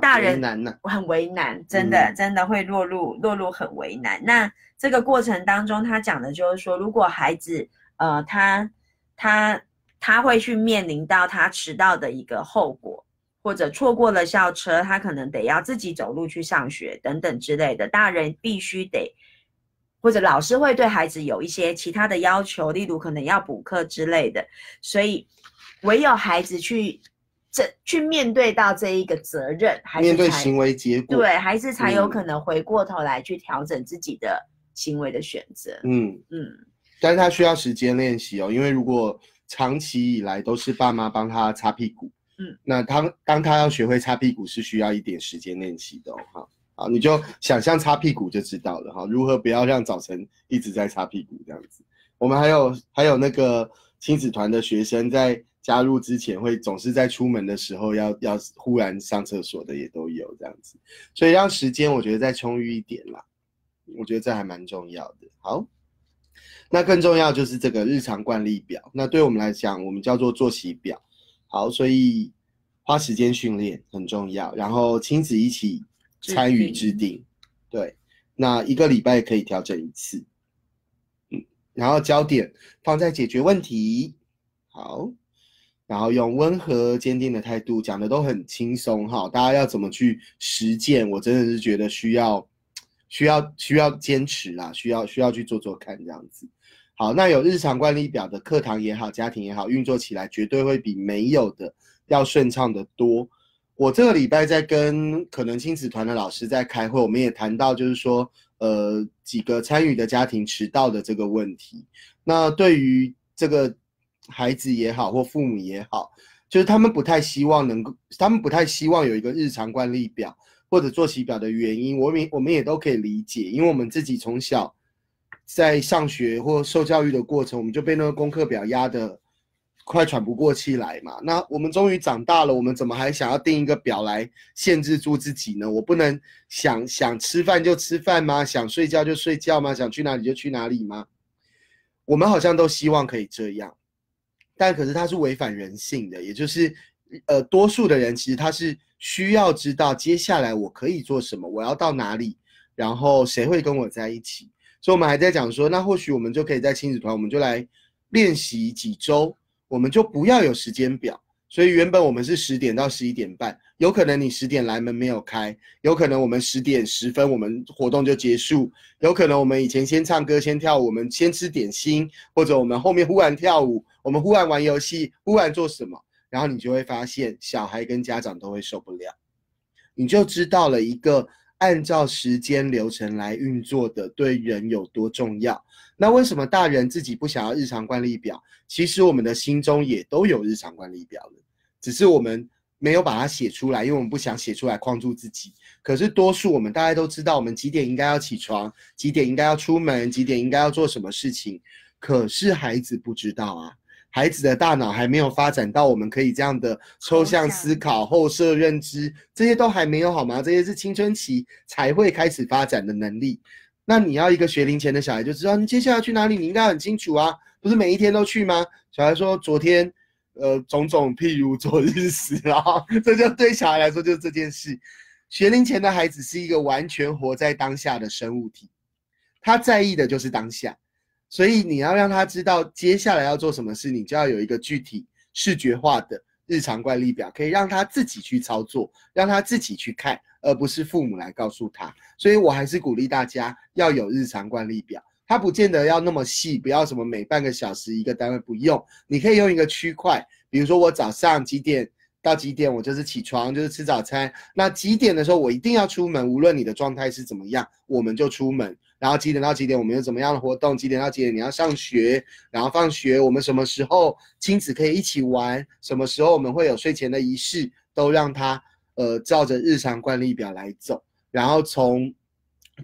[SPEAKER 2] 大人
[SPEAKER 1] 难呐，
[SPEAKER 2] 很为难，真的真的会落入落入很为难。那这个过程当中，他讲的就是说，如果孩子呃，他他他会去面临到他迟到的一个后果。或者错过了校车，他可能得要自己走路去上学等等之类的。大人必须得，或者老师会对孩子有一些其他的要求，例如可能要补课之类的。所以，唯有孩子去这去面对到这一个责任，
[SPEAKER 1] 面对行为结果，
[SPEAKER 2] 对孩子才有可能回过头来去调整自己的行为的选择。
[SPEAKER 1] 嗯嗯，但是他需要时间练习哦，因为如果长期以来都是爸妈帮他擦屁股。嗯，那他当他要学会擦屁股是需要一点时间练习的哈。好，你就想象擦屁股就知道了哈。如何不要让早晨一直在擦屁股这样子？我们还有还有那个亲子团的学生在加入之前会总是在出门的时候要要忽然上厕所的也都有这样子，所以让时间我觉得再充裕一点啦，我觉得这还蛮重要的。好，那更重要就是这个日常惯例表，那对我们来讲我们叫做作息表。好，所以花时间训练很重要，然后亲子一起参与制定，对，那一个礼拜可以调整一次，嗯，然后焦点放在解决问题，好，然后用温和坚定的态度讲的都很轻松哈，大家要怎么去实践？我真的是觉得需要需要需要坚持啦，需要需要去做做看这样子。好，那有日常惯例表的课堂也好，家庭也好，运作起来绝对会比没有的要顺畅的多。我这个礼拜在跟可能亲子团的老师在开会，我们也谈到，就是说，呃，几个参与的家庭迟到的这个问题。那对于这个孩子也好，或父母也好，就是他们不太希望能够，他们不太希望有一个日常惯例表或者作息表的原因，我们我们也都可以理解，因为我们自己从小。在上学或受教育的过程，我们就被那个功课表压得快喘不过气来嘛。那我们终于长大了，我们怎么还想要定一个表来限制住自己呢？我不能想想吃饭就吃饭吗？想睡觉就睡觉吗？想去哪里就去哪里吗？我们好像都希望可以这样，但可是它是违反人性的，也就是呃，多数的人其实他是需要知道接下来我可以做什么，我要到哪里，然后谁会跟我在一起。所以，我们还在讲说，那或许我们就可以在亲子团，我们就来练习几周，我们就不要有时间表。所以，原本我们是十点到十一点半，有可能你十点来门没有开，有可能我们十点十分我们活动就结束，有可能我们以前先唱歌先跳舞，我们先吃点心，或者我们后面忽然跳舞，我们忽然玩游戏，忽然做什么，然后你就会发现小孩跟家长都会受不了，你就知道了一个。按照时间流程来运作的，对人有多重要？那为什么大人自己不想要日常惯例表？其实我们的心中也都有日常惯例表了，只是我们没有把它写出来，因为我们不想写出来框住自己。可是多数我们大家都知道，我们几点应该要起床，几点应该要出门，几点应该要做什么事情。可是孩子不知道啊。孩子的大脑还没有发展到我们可以这样的抽象思考、后设认知，这些都还没有好吗？这些是青春期才会开始发展的能力。那你要一个学龄前的小孩就知道，你接下来去哪里，你应该很清楚啊，不是每一天都去吗？小孩说昨天，呃，种种譬如昨日死啊，*laughs* 这就对小孩来说就是这件事。学龄前的孩子是一个完全活在当下的生物体，他在意的就是当下。所以你要让他知道接下来要做什么事，你就要有一个具体视觉化的日常惯例表，可以让他自己去操作，让他自己去看，而不是父母来告诉他。所以我还是鼓励大家要有日常惯例表，它不见得要那么细，不要什么每半个小时一个单位，不用，你可以用一个区块，比如说我早上几点到几点，我就是起床，就是吃早餐，那几点的时候我一定要出门，无论你的状态是怎么样，我们就出门。然后几点到几点我们有怎么样的活动？几点到几点你要上学？然后放学我们什么时候亲子可以一起玩？什么时候我们会有睡前的仪式？都让他呃照着日常惯例表来走。然后从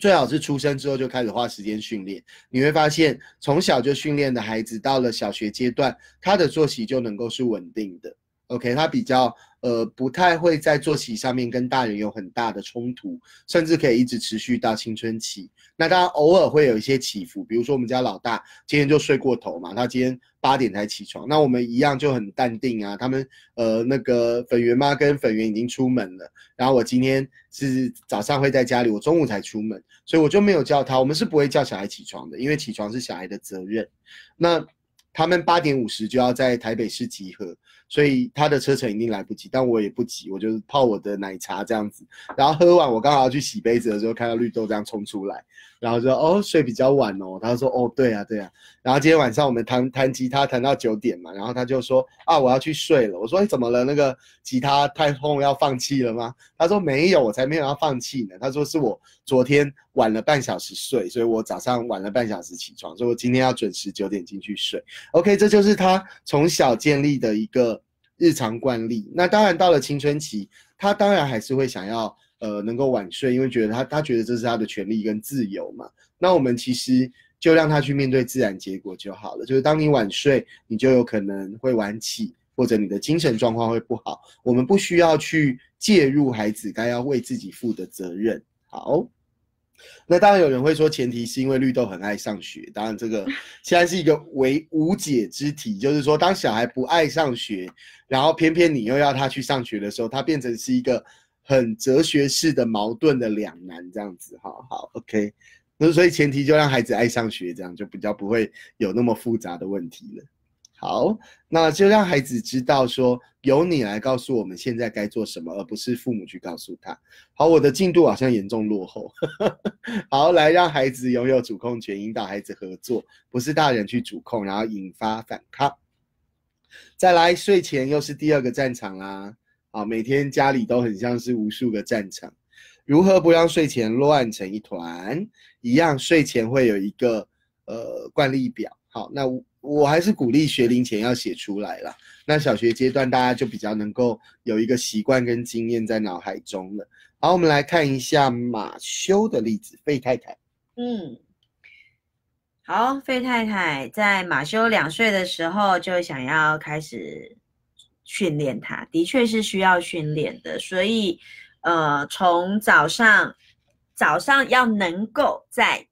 [SPEAKER 1] 最好是出生之后就开始花时间训练。你会发现从小就训练的孩子，到了小学阶段，他的作息就能够是稳定的。OK，他比较。呃，不太会在作息上面跟大人有很大的冲突，甚至可以一直持续到青春期。那当然偶尔会有一些起伏，比如说我们家老大今天就睡过头嘛，他今天八点才起床，那我们一样就很淡定啊。他们呃那个粉圆妈跟粉圆已经出门了，然后我今天是早上会在家里，我中午才出门，所以我就没有叫他。我们是不会叫小孩起床的，因为起床是小孩的责任。那他们八点五十就要在台北市集合。所以他的车程一定来不及，但我也不急，我就是泡我的奶茶这样子，然后喝完，我刚好要去洗杯子的时候，看到绿豆这样冲出来，然后说哦睡比较晚哦，他说哦对啊对啊，然后今天晚上我们弹弹吉他弹到九点嘛，然后他就说啊我要去睡了，我说你怎么了？那个吉他太痛要放弃了吗？他说没有，我才没有要放弃呢。他说是我昨天晚了半小时睡，所以我早上晚了半小时起床，所以我今天要准时九点进去睡。OK，这就是他从小建立的一个。日常惯例，那当然到了青春期，他当然还是会想要呃能够晚睡，因为觉得他他觉得这是他的权利跟自由嘛。那我们其实就让他去面对自然结果就好了。就是当你晚睡，你就有可能会晚起，或者你的精神状况会不好。我们不需要去介入孩子该要为自己负的责任。好。那当然有人会说，前提是因为绿豆很爱上学。当然，这个 *laughs* 现在是一个为无解之题，就是说，当小孩不爱上学，然后偏偏你又要他去上学的时候，他变成是一个很哲学式的矛盾的两难，这样子。好好，OK。那所以前提就让孩子爱上学，这样就比较不会有那么复杂的问题了。好，那就让孩子知道说，由你来告诉我们现在该做什么，而不是父母去告诉他。好，我的进度好像严重落后。*laughs* 好，来让孩子拥有主控权，引导孩子合作，不是大人去主控，然后引发反抗。再来，睡前又是第二个战场啦。好，每天家里都很像是无数个战场，如何不让睡前乱成一团？一样，睡前会有一个呃惯例表。好，那。我还是鼓励学龄前要写出来了。那小学阶段大家就比较能够有一个习惯跟经验在脑海中了。好，我们来看一下马修的例子，费太太。
[SPEAKER 2] 嗯，好，费太太在马修两岁的时候就想要开始训练他，的确是需要训练的。所以，呃，从早上早上要能够在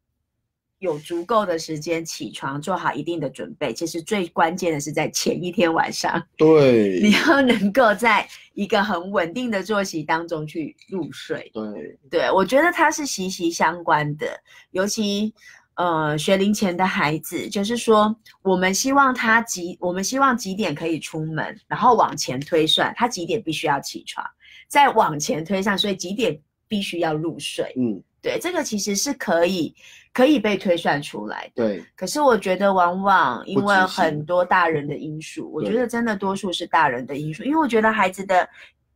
[SPEAKER 2] 有足够的时间起床，做好一定的准备。其实最关键的是在前一天晚上，
[SPEAKER 1] 对，
[SPEAKER 2] 你要能够在一个很稳定的作息当中去入睡。
[SPEAKER 1] 对，
[SPEAKER 2] 对我觉得它是息息相关的，尤其呃学龄前的孩子，就是说我们希望他几，我们希望几点可以出门，然后往前推算，他几点必须要起床，再往前推算，所以几点必须要入睡。
[SPEAKER 1] 嗯，
[SPEAKER 2] 对，这个其实是可以可以被推算出来的。
[SPEAKER 1] 对，
[SPEAKER 2] 可是我觉得，往往因为很多大人的因素，我觉得真的多数是大人的因素。因为我觉得孩子的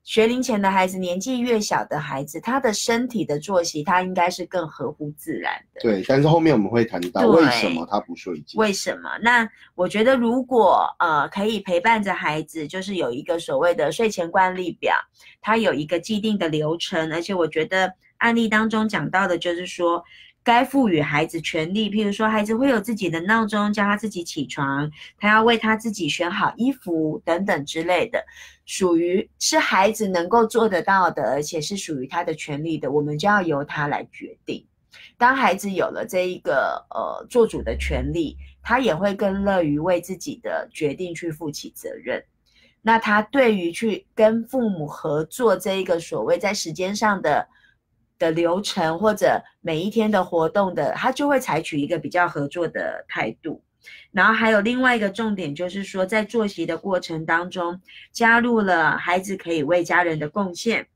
[SPEAKER 2] 学龄前的孩子，年纪越小的孩子，他的身体的作息，他应该是更合乎自然的。
[SPEAKER 1] 对，但是后面我们会谈到
[SPEAKER 2] 对
[SPEAKER 1] 为什么他不睡觉。
[SPEAKER 2] 为什么？那我觉得，如果呃可以陪伴着孩子，就是有一个所谓的睡前惯例表，它有一个既定的流程，而且我觉得案例当中讲到的就是说，该赋予孩子权利，譬如说孩子会有自己的闹钟，叫他自己起床，他要为他自己选好衣服等等之类的，属于是孩子能够做得到的，而且是属于他的权利的，我们就要由他来决定。当孩子有了这一个呃做主的权利，他也会更乐于为自己的决定去负起责任。那他对于去跟父母合作这一个所谓在时间上的的流程或者每一天的活动的，他就会采取一个比较合作的态度。然后还有另外一个重点就是说，在作息的过程当中，加入了孩子可以为家人的贡献。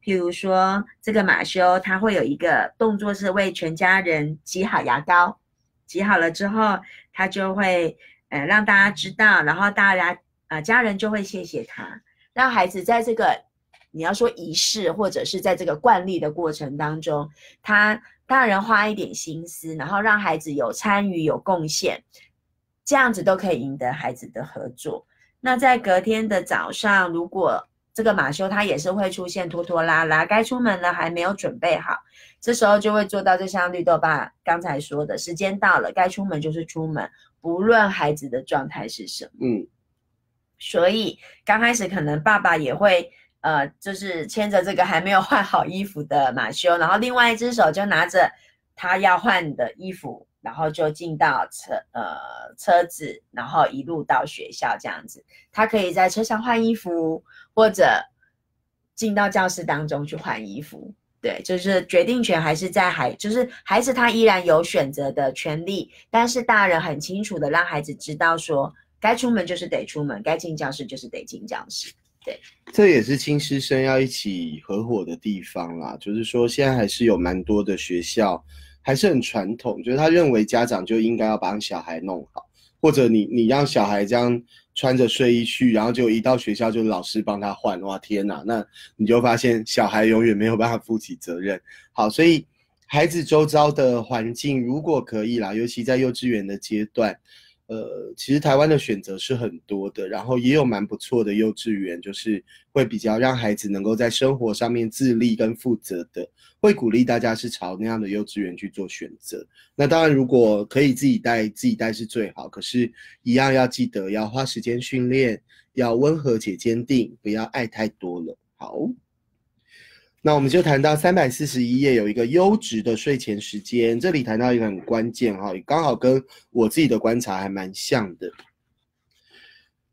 [SPEAKER 2] 譬如说，这个马修他会有一个动作是为全家人挤好牙膏，挤好了之后，他就会呃让大家知道，然后大家呃家人就会谢谢他，让孩子在这个你要说仪式或者是在这个惯例的过程当中，他大人花一点心思，然后让孩子有参与有贡献，这样子都可以赢得孩子的合作。那在隔天的早上，如果这个马修他也是会出现拖拖拉拉，该出门了还没有准备好，这时候就会做到，就像绿豆爸刚才说的，时间到了，该出门就是出门，不论孩子的状态是什么。
[SPEAKER 1] 嗯，
[SPEAKER 2] 所以刚开始可能爸爸也会，呃，就是牵着这个还没有换好衣服的马修，然后另外一只手就拿着他要换的衣服，然后就进到车呃车子，然后一路到学校这样子。他可以在车上换衣服，或者进到教室当中去换衣服。对，就是决定权还是在孩，就是孩子他依然有选择的权利，但是大人很清楚的让孩子知道说，该出门就是得出门，该进教室就是得进教室。
[SPEAKER 1] 这也是亲师生要一起合伙的地方啦。就是说，现在还是有蛮多的学校还是很传统，就是他认为家长就应该要帮小孩弄好，或者你你让小孩这样穿着睡衣去，然后就一到学校就老师帮他换，哇天哪，那你就发现小孩永远没有办法负起责任。好，所以孩子周遭的环境如果可以啦，尤其在幼稚园的阶段。呃，其实台湾的选择是很多的，然后也有蛮不错的幼稚园，就是会比较让孩子能够在生活上面自立跟负责的，会鼓励大家是朝那样的幼稚园去做选择。那当然，如果可以自己带，自己带是最好，可是，一样要记得要花时间训练，要温和且坚定，不要爱太多了。好。那我们就谈到三百四十一页有一个优质的睡前时间，这里谈到一个很关键哈，刚好跟我自己的观察还蛮像的。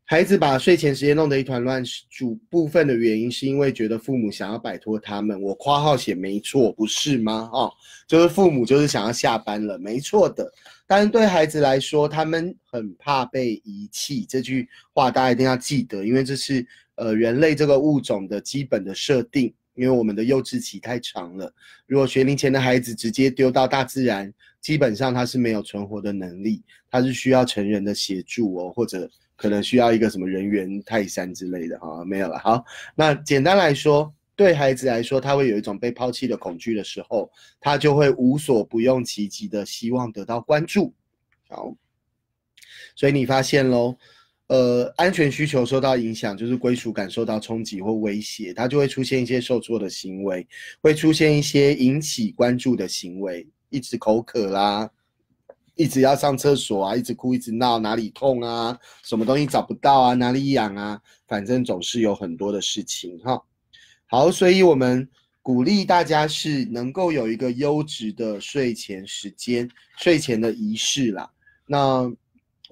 [SPEAKER 1] 孩子把睡前时间弄得一团乱，主部分的原因是因为觉得父母想要摆脱他们。我括号写没错，不是吗？哦，就是父母就是想要下班了，没错的。但是对孩子来说，他们很怕被遗弃，这句话大家一定要记得，因为这是呃人类这个物种的基本的设定。因为我们的幼稚期太长了，如果学龄前的孩子直接丢到大自然，基本上他是没有存活的能力，他是需要成人的协助哦，或者可能需要一个什么人猿泰山之类的哈，没有了。好，那简单来说，对孩子来说，他会有一种被抛弃的恐惧的时候，他就会无所不用其极的希望得到关注。好，所以你发现喽。呃，安全需求受到影响，就是归属感受到冲击或威胁，它就会出现一些受挫的行为，会出现一些引起关注的行为，一直口渴啦，一直要上厕所啊，一直哭，一直闹，哪里痛啊，什么东西找不到啊，哪里痒啊，反正总是有很多的事情哈。好，所以我们鼓励大家是能够有一个优质的睡前时间、睡前的仪式啦。那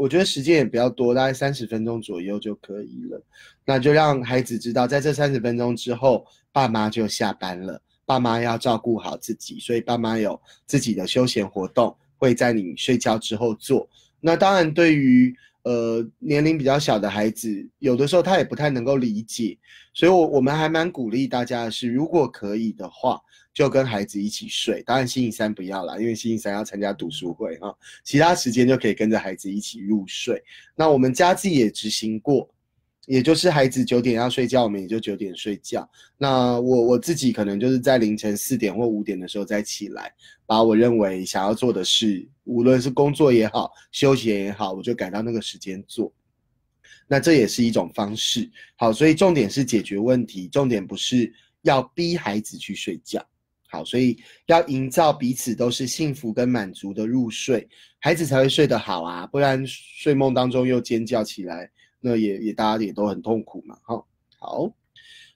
[SPEAKER 1] 我觉得时间也比较多，大概三十分钟左右就可以了。那就让孩子知道，在这三十分钟之后，爸妈就下班了，爸妈要照顾好自己，所以爸妈有自己的休闲活动会在你睡觉之后做。那当然，对于呃年龄比较小的孩子，有的时候他也不太能够理解，所以，我我们还蛮鼓励大家的是，如果可以的话。就跟孩子一起睡，当然星期三不要啦，因为星期三要参加读书会啊。其他时间就可以跟着孩子一起入睡。那我们家自己也执行过，也就是孩子九点要睡觉，我们也就九点睡觉。那我我自己可能就是在凌晨四点或五点的时候再起来，把我认为想要做的事，无论是工作也好，休闲也好，我就改到那个时间做。那这也是一种方式。好，所以重点是解决问题，重点不是要逼孩子去睡觉。好，所以要营造彼此都是幸福跟满足的入睡，孩子才会睡得好啊，不然睡梦当中又尖叫起来，那也也大家也都很痛苦嘛。哈，好，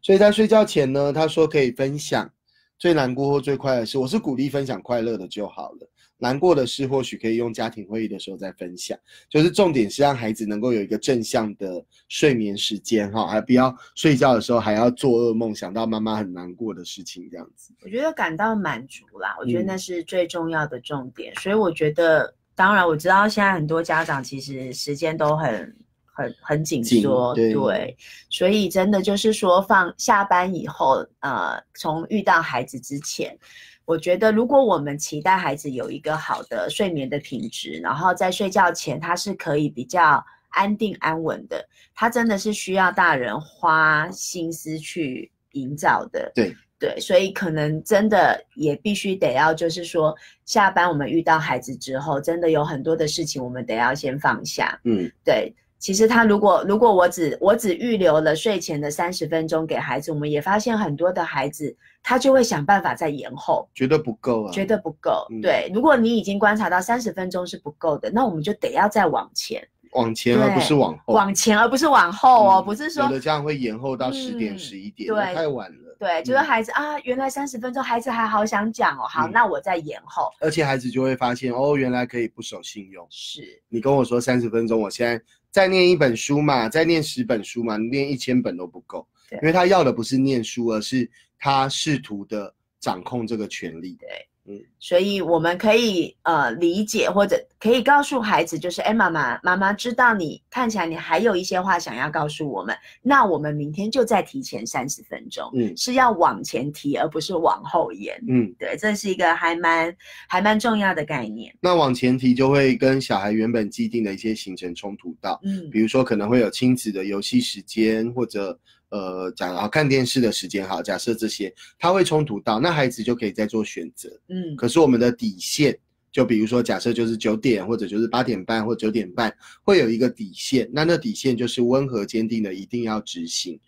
[SPEAKER 1] 所以在睡觉前呢，他说可以分享最难过或最快乐的事，我是鼓励分享快乐的就好了。难过的事或许可以用家庭会议的时候再分享，就是重点是让孩子能够有一个正向的睡眠时间哈，而不要睡觉的时候还要做噩梦，想到妈妈很难过的事情这样子。
[SPEAKER 2] 我觉得感到满足啦，我觉得那是最重要的重点。所以我觉得，当然我知道现在很多家长其实时间都很很很紧缩，对，所以真的就是说放下班以后，呃，从遇到孩子之前。我觉得，如果我们期待孩子有一个好的睡眠的品质，然后在睡觉前他是可以比较安定安稳的，他真的是需要大人花心思去营造的。
[SPEAKER 1] 对
[SPEAKER 2] 对，所以可能真的也必须得要，就是说下班我们遇到孩子之后，真的有很多的事情我们得要先放下。嗯，对。其实他如果如果我只我只预留了睡前的三十分钟给孩子，我们也发现很多的孩子他就会想办法再延后，
[SPEAKER 1] 觉得不够啊，
[SPEAKER 2] 觉得不够。对，如果你已经观察到三十分钟是不够的，那我们就得要再往前，
[SPEAKER 1] 往前而不是往后，
[SPEAKER 2] 往前而不是往后哦，不是说
[SPEAKER 1] 有的家长会延后到十点十一点，对，太晚了。
[SPEAKER 2] 对，就是孩子啊，原来三十分钟，孩子还好想讲哦，好，那我再延后。
[SPEAKER 1] 而且孩子就会发现哦，原来可以不守信用。
[SPEAKER 2] 是
[SPEAKER 1] 你跟我说三十分钟，我现在。再念一本书嘛，再念十本书嘛，念一千本都不够，因为他要的不是念书，而是他试图的掌控这个权利。
[SPEAKER 2] 对。嗯，所以我们可以呃理解，或者可以告诉孩子，就是哎，妈妈，妈妈知道你看起来你还有一些话想要告诉我们，那我们明天就再提前三十分钟，嗯，是要往前提，而不是往后延，嗯，对，这是一个还蛮还蛮重要的概念。
[SPEAKER 1] 那往前提就会跟小孩原本既定的一些行程冲突到，嗯，比如说可能会有亲子的游戏时间，或者。呃，假如看电视的时间好，假设这些他会冲突到，那孩子就可以再做选择。嗯，可是我们的底线，就比如说假设就是九点或者就是八点半或九点半，会有一个底线，那那底线就是温和坚定的，一定要执行。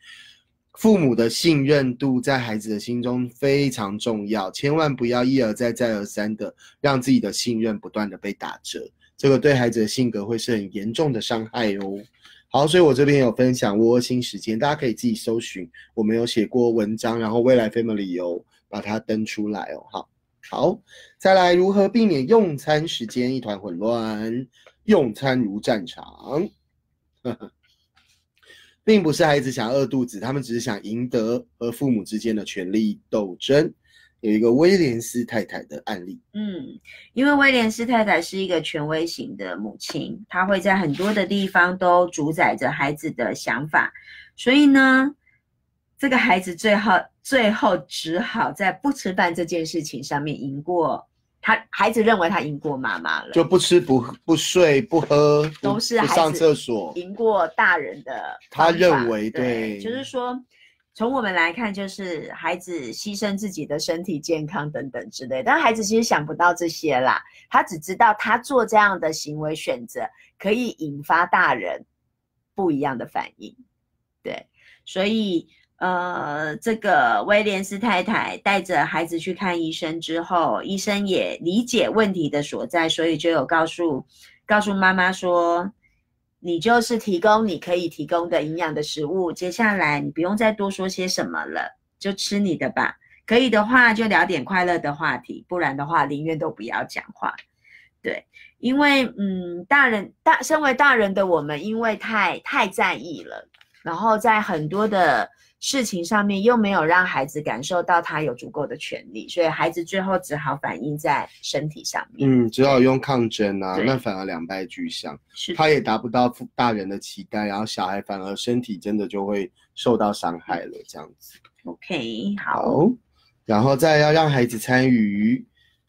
[SPEAKER 1] 父母的信任度在孩子的心中非常重要，千万不要一而再再而三的让自己的信任不断的被打折，这个对孩子的性格会是很严重的伤害哦。好，所以我这边有分享窝心时间，大家可以自己搜寻，我们有写过文章，然后未来 family 有把它登出来哦。好，好，再来如何避免用餐时间一团混乱，用餐如战场，*laughs* 并不是孩子想饿肚子，他们只是想赢得和父母之间的权力斗争。有一个威廉斯太太的案例。
[SPEAKER 2] 嗯，因为威廉斯太太是一个权威型的母亲，她会在很多的地方都主宰着孩子的想法，所以呢，这个孩子最后最后只好在不吃饭这件事情上面赢过他。孩子认为他赢过妈妈了，
[SPEAKER 1] 就不吃不不睡不喝，
[SPEAKER 2] 都是
[SPEAKER 1] 上厕所
[SPEAKER 2] 赢过大人的。
[SPEAKER 1] 他认为对，
[SPEAKER 2] 就是说。从我们来看，就是孩子牺牲自己的身体健康等等之类，但孩子其实想不到这些啦，他只知道他做这样的行为选择可以引发大人不一样的反应，对，所以呃，这个威廉斯太太带着孩子去看医生之后，医生也理解问题的所在，所以就有告诉告诉妈妈说。你就是提供你可以提供的营养的食物，接下来你不用再多说些什么了，就吃你的吧。可以的话就聊点快乐的话题，不然的话宁愿都不要讲话。对，因为嗯，大人大身为大人的我们，因为太太在意了，然后在很多的。事情上面又没有让孩子感受到他有足够的权利，所以孩子最后只好反映在身体上面。
[SPEAKER 1] 嗯，只好用抗争啊，那反而两败俱伤。
[SPEAKER 2] 是，
[SPEAKER 1] 他也达不到大人的期待，然后小孩反而身体真的就会受到伤害了，这样子。
[SPEAKER 2] OK，好。
[SPEAKER 1] 然后再要让孩子参与，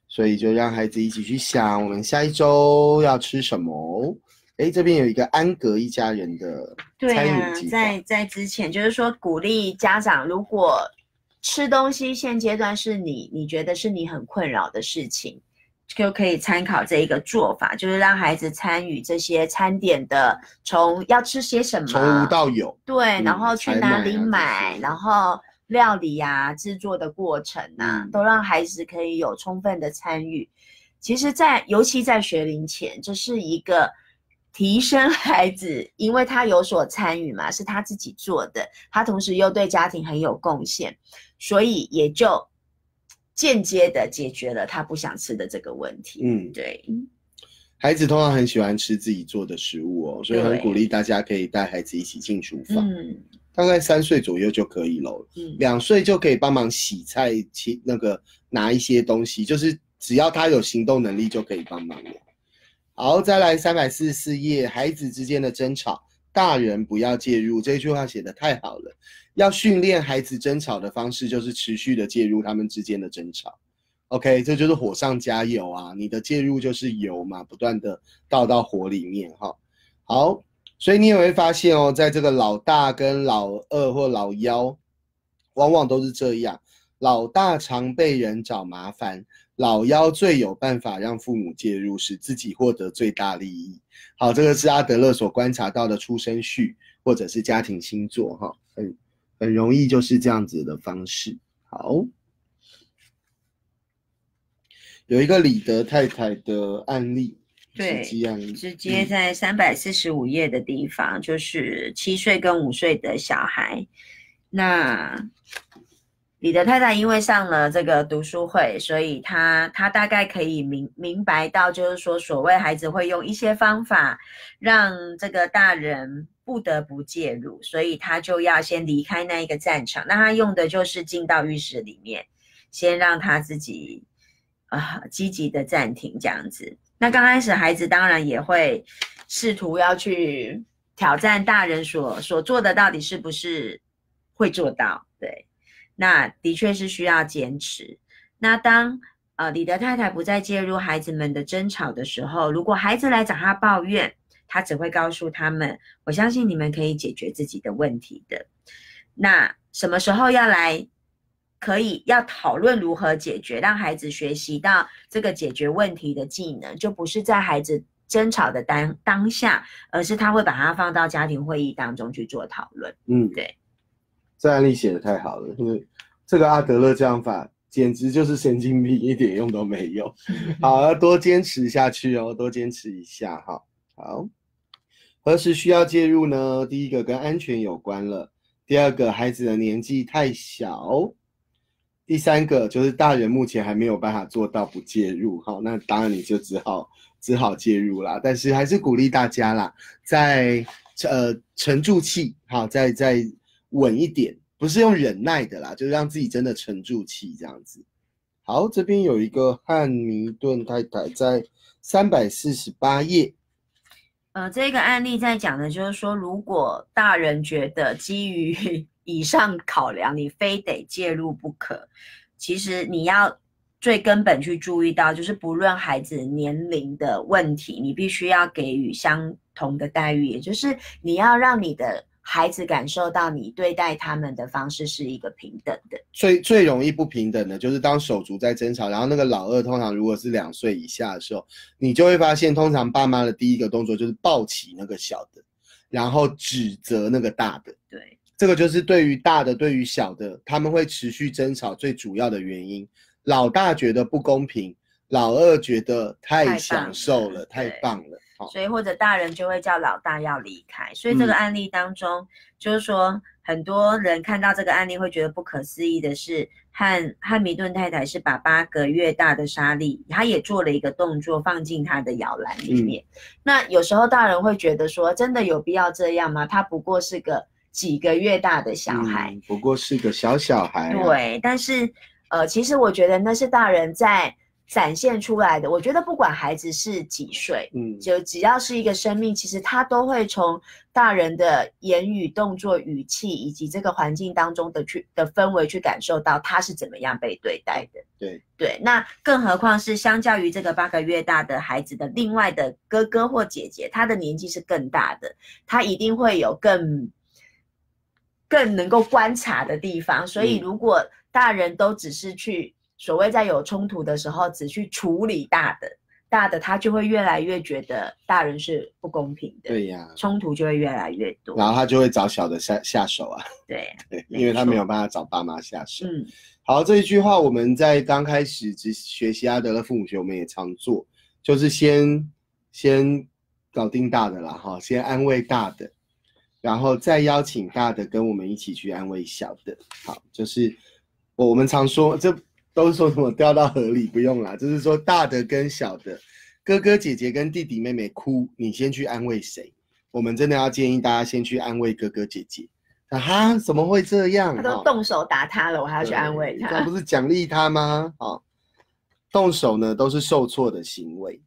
[SPEAKER 1] 所以就让孩子一起去想，我们下一周要吃什么。哎，这边有一个安格一家人的参与
[SPEAKER 2] 在在之前就是说鼓励家长，如果吃东西现阶段是你你觉得是你很困扰的事情，就可以参考这一个做法，就是让孩子参与这些餐点的，从要吃些什么，
[SPEAKER 1] 从无到有，
[SPEAKER 2] 对，然后去哪里买，然后料理啊制作的过程啊，都让孩子可以有充分的参与。其实，在尤其在学龄前，这是一个。提升孩子，因为他有所参与嘛，是他自己做的，他同时又对家庭很有贡献，所以也就间接的解决了他不想吃的这个问题。嗯，对。
[SPEAKER 1] 孩子通常很喜欢吃自己做的食物哦，所以很鼓励大家可以带孩子一起进厨房。嗯，大概三岁左右就可以了。嗯，两岁就可以帮忙洗菜、切那个拿一些东西，就是只要他有行动能力就可以帮忙了。好，再来三百四十四页，孩子之间的争吵，大人不要介入。这句话写的太好了。要训练孩子争吵的方式，就是持续的介入他们之间的争吵。OK，这就是火上加油啊！你的介入就是油嘛，不断的倒到火里面哈。好，所以你也会发现哦，在这个老大跟老二或老幺，往往都是这样。老大常被人找麻烦。老妖最有办法让父母介入，使自己获得最大利益。好，这个是阿德勒所观察到的出生序，或者是家庭星座，哈，很很容易就是这样子的方式。好，有一个李德太太的案例，
[SPEAKER 2] 对，直接在三百四十五页的地方，就是七岁跟五岁的小孩，那。李的太太因为上了这个读书会，所以她她大概可以明明白到，就是说，所谓孩子会用一些方法让这个大人不得不介入，所以他就要先离开那一个战场。那他用的就是进到浴室里面，先让他自己啊积极的暂停这样子。那刚开始孩子当然也会试图要去挑战大人所所做的到底是不是会做到，对。那的确是需要坚持。那当呃李德太太不再介入孩子们的争吵的时候，如果孩子来找他抱怨，他只会告诉他们：“我相信你们可以解决自己的问题的。”那什么时候要来？可以要讨论如何解决，让孩子学习到这个解决问题的技能，就不是在孩子争吵的当当下，而是他会把它放到家庭会议当中去做讨论。嗯，对。
[SPEAKER 1] 这案例写的太好了，因为这个阿德勒这样法简直就是神经病，一点用都没有。好，要多坚持下去哦，多坚持一下哈。好，何时需要介入呢？第一个跟安全有关了，第二个孩子的年纪太小，第三个就是大人目前还没有办法做到不介入。好，那当然你就只好只好介入啦。但是还是鼓励大家啦，在呃沉住气，好，在在。稳一点，不是用忍耐的啦，就是让自己真的沉住气这样子。好，这边有一个汉尼顿太太在三百四十八页。
[SPEAKER 2] 呃，这个案例在讲的就是说，如果大人觉得基于 *laughs* 以上考量，你非得介入不可，其实你要最根本去注意到，就是不论孩子年龄的问题，你必须要给予相同的待遇，也就是你要让你的。孩子感受到你对待他们的方式是一个平等的，
[SPEAKER 1] 最最容易不平等的就是当手足在争吵，然后那个老二通常如果是两岁以下的时候，你就会发现，通常爸妈的第一个动作就是抱起那个小的，然后指责那个大的。
[SPEAKER 2] 对，
[SPEAKER 1] 这个就是对于大的对于小的，他们会持续争吵最主要的原因。老大觉得不公平，老二觉得太享受了，太棒了。
[SPEAKER 2] 所以或者大人就会叫老大要离开。所以这个案例当中，就是说很多人看到这个案例会觉得不可思议的是，汉汉密顿太太是把八个月大的沙粒，他也做了一个动作放进他的摇篮里面。那有时候大人会觉得说，真的有必要这样吗？他不过是个几个月大的小孩，
[SPEAKER 1] 不过是个小小孩。
[SPEAKER 2] 对，但是呃，其实我觉得那是大人在。展现出来的，我觉得不管孩子是几岁，嗯，就只要是一个生命，其实他都会从大人的言语、动作、语气以及这个环境当中的去的氛围去感受到他是怎么样被对待的。
[SPEAKER 1] 对
[SPEAKER 2] 对，那更何况是相较于这个八个月大的孩子的另外的哥哥或姐姐，他的年纪是更大的，他一定会有更更能够观察的地方。所以如果大人都只是去。所谓在有冲突的时候，只去处理大的，大的他就会越来越觉得大人是不公平的。
[SPEAKER 1] 对呀，
[SPEAKER 2] 冲突就会越来越多，
[SPEAKER 1] 然后他就会找小的下下手啊。*laughs*
[SPEAKER 2] 对，
[SPEAKER 1] 因为他没有办法找爸妈下手。嗯，好，这一句话我们在刚开始只学习阿德勒父母学，我们也常做，就是先先搞定大的啦，哈，先安慰大的，然后再邀请大的跟我们一起去安慰小的。好，就是我我们常说这。都是说什么掉到河里不用啦，*laughs* 就是说大的跟小的，哥哥姐姐跟弟弟妹妹哭，你先去安慰谁？我们真的要建议大家先去安慰哥哥姐姐。啊哈，怎么会这样？
[SPEAKER 2] 他都动手打他了，我还要去安慰他？
[SPEAKER 1] 那不是奖励他吗？啊，动手呢都是受挫的行为。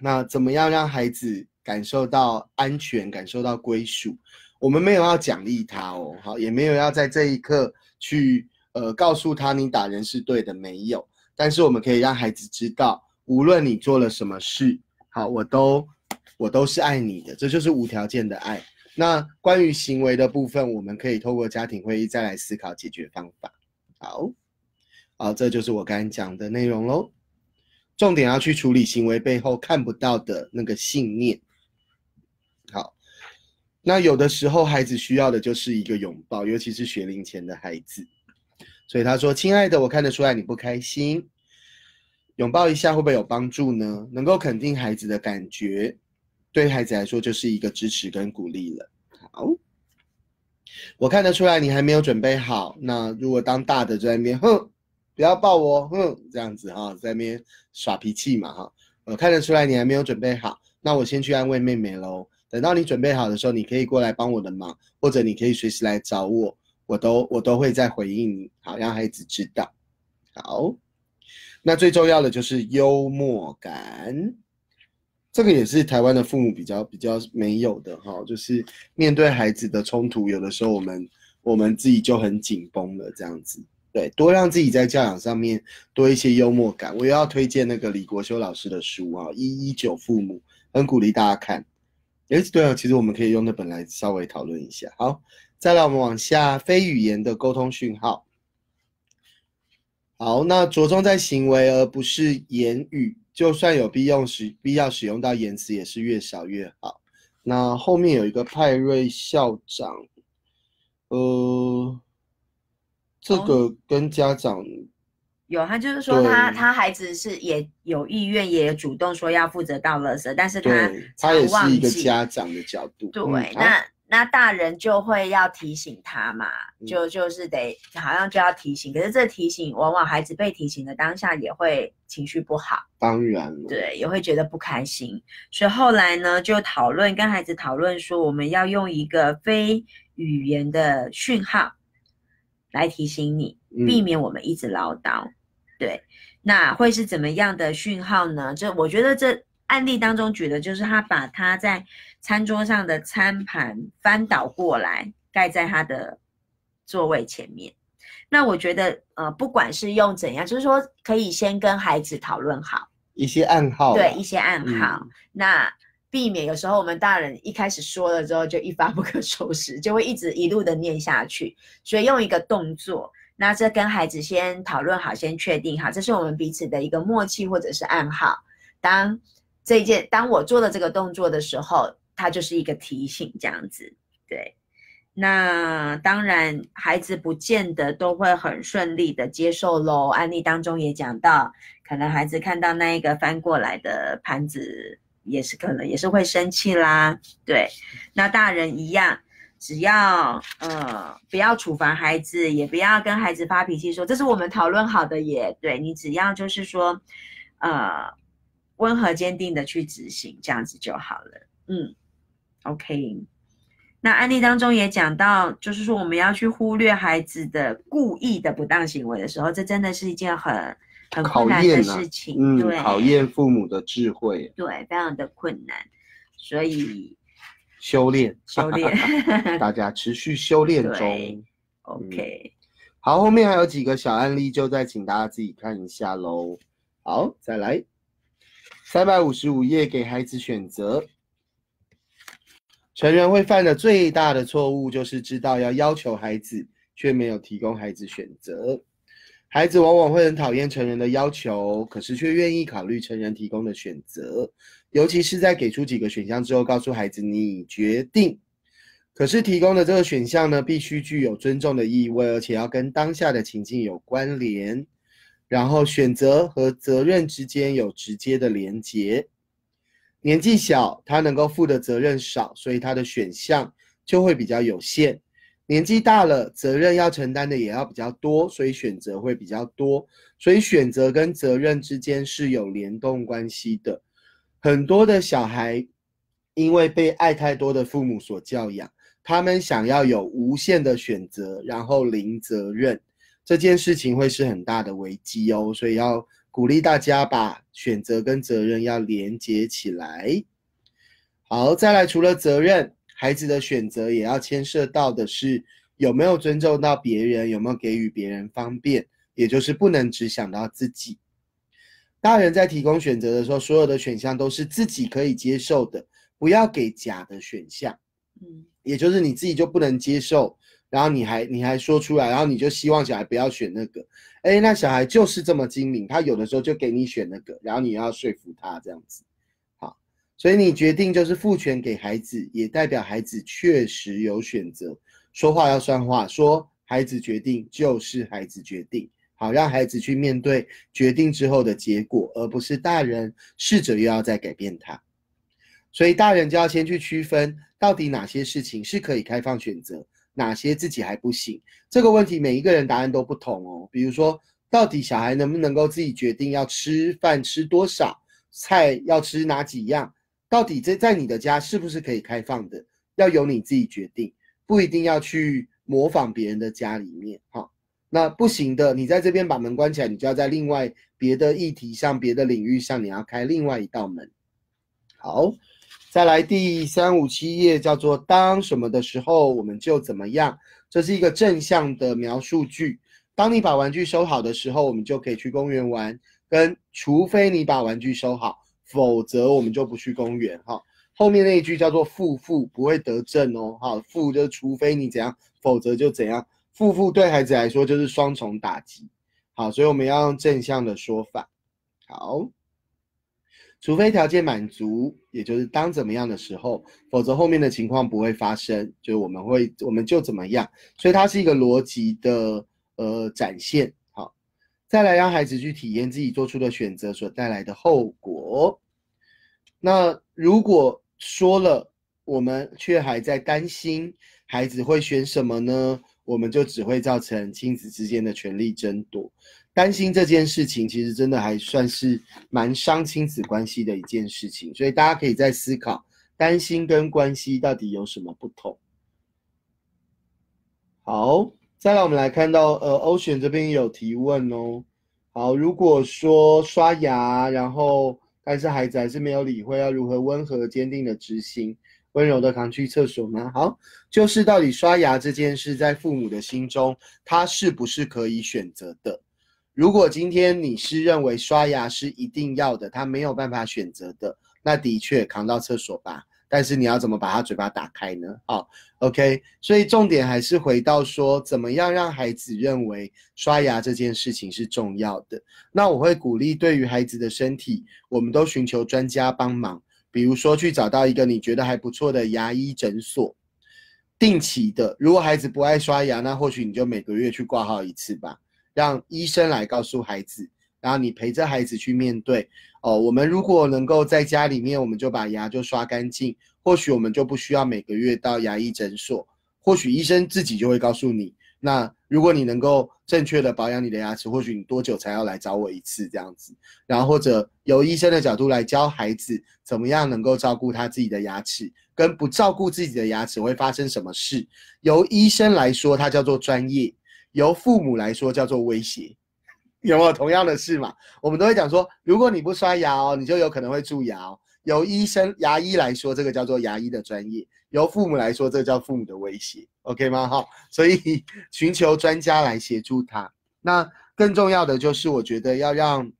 [SPEAKER 1] 那怎么样让孩子感受到安全，感受到归属？我们没有要奖励他哦，好，也没有要在这一刻去。呃，告诉他你打人是对的，没有。但是我们可以让孩子知道，无论你做了什么事，好，我都我都是爱你的，这就是无条件的爱。那关于行为的部分，我们可以透过家庭会议再来思考解决方法。好，好，这就是我刚才讲的内容喽。重点要去处理行为背后看不到的那个信念。好，那有的时候孩子需要的就是一个拥抱，尤其是学龄前的孩子。所以他说：“亲爱的，我看得出来你不开心，拥抱一下会不会有帮助呢？能够肯定孩子的感觉，对孩子来说就是一个支持跟鼓励了。好，我看得出来你还没有准备好。那如果当大的在那边，哼，不要抱我，哼，这样子哈，在那边耍脾气嘛哈。我看得出来你还没有准备好，那我先去安慰妹妹喽。等到你准备好的时候，你可以过来帮我的忙，或者你可以随时来找我。”我都我都会再回应你，好让孩子知道。好，那最重要的就是幽默感，这个也是台湾的父母比较比较没有的哈。就是面对孩子的冲突，有的时候我们我们自己就很紧绷了，这样子。对，多让自己在教养上面多一些幽默感。我又要推荐那个李国修老师的书啊，《一一九父母》，很鼓励大家看。哎，对啊，其实我们可以用那本来稍微讨论一下。好。再来，我们往下，非语言的沟通讯号。好，那着重在行为而不是言语，就算有必要使必要使用到言辞，也是越少越好。那后面有一个派瑞校长，呃，这个跟家长
[SPEAKER 2] 有，他就是说他他孩子是也有意愿，也主动说要负责倒垃圾，但是他
[SPEAKER 1] 他也是一个家长的角度，
[SPEAKER 2] 对，那。那大人就会要提醒他嘛，就就是得好像就要提醒，可是这提醒往往孩子被提醒的当下也会情绪不好，
[SPEAKER 1] 当然，
[SPEAKER 2] 对，也会觉得不开心，所以后来呢就讨论跟孩子讨论说，我们要用一个非语言的讯号来提醒你，避免我们一直唠叨，对，那会是怎么样的讯号呢？这我觉得这。案例当中举的就是他把他在餐桌上的餐盘翻倒过来盖在他的座位前面。那我觉得，呃，不管是用怎样，就是说可以先跟孩子讨论好
[SPEAKER 1] 一些暗号，
[SPEAKER 2] 对一些暗号，那避免有时候我们大人一开始说了之后就一发不可收拾，就会一直一路的念下去。所以用一个动作，那这跟孩子先讨论好，先确定好，这是我们彼此的一个默契或者是暗号。当这一件，当我做了这个动作的时候，它就是一个提醒，这样子。对，那当然，孩子不见得都会很顺利的接受喽。案例当中也讲到，可能孩子看到那一个翻过来的盘子也是可能也是会生气啦。对，那大人一样，只要呃不要处罚孩子，也不要跟孩子发脾气，说这是我们讨论好的耶。对你只要就是说，呃，温和坚定的去执行，这样子就好了。嗯，OK。那案例当中也讲到，就是说我们要去忽略孩子的故意的不当行为的时候，这真的是一件很很困难的事情，
[SPEAKER 1] 嗯，考验父母的智慧，
[SPEAKER 2] 对，非常的困难，所以 *laughs*
[SPEAKER 1] 修炼，*laughs*
[SPEAKER 2] 修炼，*laughs*
[SPEAKER 1] 大家持续修炼中
[SPEAKER 2] ，OK，
[SPEAKER 1] 好，后面还有几个小案例，就再请大家自己看一下喽。好，再来，三百五十五页，给孩子选择。成人会犯的最大的错误，就是知道要要求孩子，却没有提供孩子选择。孩子往往会很讨厌成人的要求，可是却愿意考虑成人提供的选择，尤其是在给出几个选项之后，告诉孩子你决定。可是提供的这个选项呢，必须具有尊重的意味，而且要跟当下的情境有关联，然后选择和责任之间有直接的连结。年纪小，他能够负的责任少，所以他的选项就会比较有限。年纪大了，责任要承担的也要比较多，所以选择会比较多。所以选择跟责任之间是有联动关系的。很多的小孩因为被爱太多的父母所教养，他们想要有无限的选择，然后零责任，这件事情会是很大的危机哦。所以要。鼓励大家把选择跟责任要连接起来。好，再来，除了责任，孩子的选择也要牵涉到的是有没有尊重到别人，有没有给予别人方便，也就是不能只想到自己。大人在提供选择的时候，所有的选项都是自己可以接受的，不要给假的选项。嗯，也就是你自己就不能接受。然后你还你还说出来，然后你就希望小孩不要选那个，哎，那小孩就是这么精明，他有的时候就给你选那个，然后你要说服他这样子，好，所以你决定就是赋权给孩子，也代表孩子确实有选择，说话要算话，说孩子决定就是孩子决定，好，让孩子去面对决定之后的结果，而不是大人试着又要再改变他，所以大人就要先去区分到底哪些事情是可以开放选择。哪些自己还不行？这个问题每一个人答案都不同哦。比如说，到底小孩能不能够自己决定要吃饭吃多少，菜要吃哪几样？到底这在你的家是不是可以开放的？要由你自己决定，不一定要去模仿别人的家里面。哈，那不行的，你在这边把门关起来，你就要在另外别的议题上、别的领域上，你要开另外一道门。好。再来第三五七页，叫做“当什么的时候，我们就怎么样”。这是一个正向的描述句。当你把玩具收好的时候，我们就可以去公园玩。跟除非你把玩具收好，否则我们就不去公园。哈，后面那一句叫做“负负”，不会得正哦。哈，负就是除非你怎样，否则就怎样。负负对孩子来说就是双重打击。好，所以我们要用正向的说法。好。除非条件满足，也就是当怎么样的时候，否则后面的情况不会发生。就是我们会，我们就怎么样。所以它是一个逻辑的呃展现。好，再来让孩子去体验自己做出的选择所带来的后果。那如果说了，我们却还在担心孩子会选什么呢？我们就只会造成亲子之间的权力争夺。担心这件事情，其实真的还算是蛮伤亲子关系的一件事情，所以大家可以在思考，担心跟关系到底有什么不同。好，再来我们来看到，呃，Ocean 这边有提问哦。好，如果说刷牙，然后但是孩子还是没有理会，要如何温和坚定的执行，温柔的扛去厕所吗？好，就是到底刷牙这件事，在父母的心中，他是不是可以选择的？如果今天你是认为刷牙是一定要的，他没有办法选择的，那的确扛到厕所吧。但是你要怎么把他嘴巴打开呢？好，OK。所以重点还是回到说，怎么样让孩子认为刷牙这件事情是重要的。那我会鼓励，对于孩子的身体，我们都寻求专家帮忙，比如说去找到一个你觉得还不错的牙医诊所，定期的。如果孩子不爱刷牙，那或许你就每个月去挂号一次吧。让医生来告诉孩子然后你陪着孩子去面对。哦，我们如果能够在家里面，我们就把牙就刷干净，或许我们就不需要每个月到牙医诊所，或许医生自己就会告诉你。那如果你能够正确的保养你的牙齿，或许你多久才要来找我一次这样子？然后或者由医生的角度来教孩子怎么样能够照顾他自己的牙齿，跟不照顾自己的牙齿会发生什么事？由医生来说，它叫做专业；由父母来说，叫做威胁。有没有同样的事嘛？我们都会讲说，如果你不刷牙哦，你就有可能会蛀牙哦。由医生、牙医来说，这个叫做牙医的专业；由父母来说，这叫父母的威胁。OK 吗？哈，所以 *laughs* 寻求专家来协助他。那更重要的就是，我觉得要让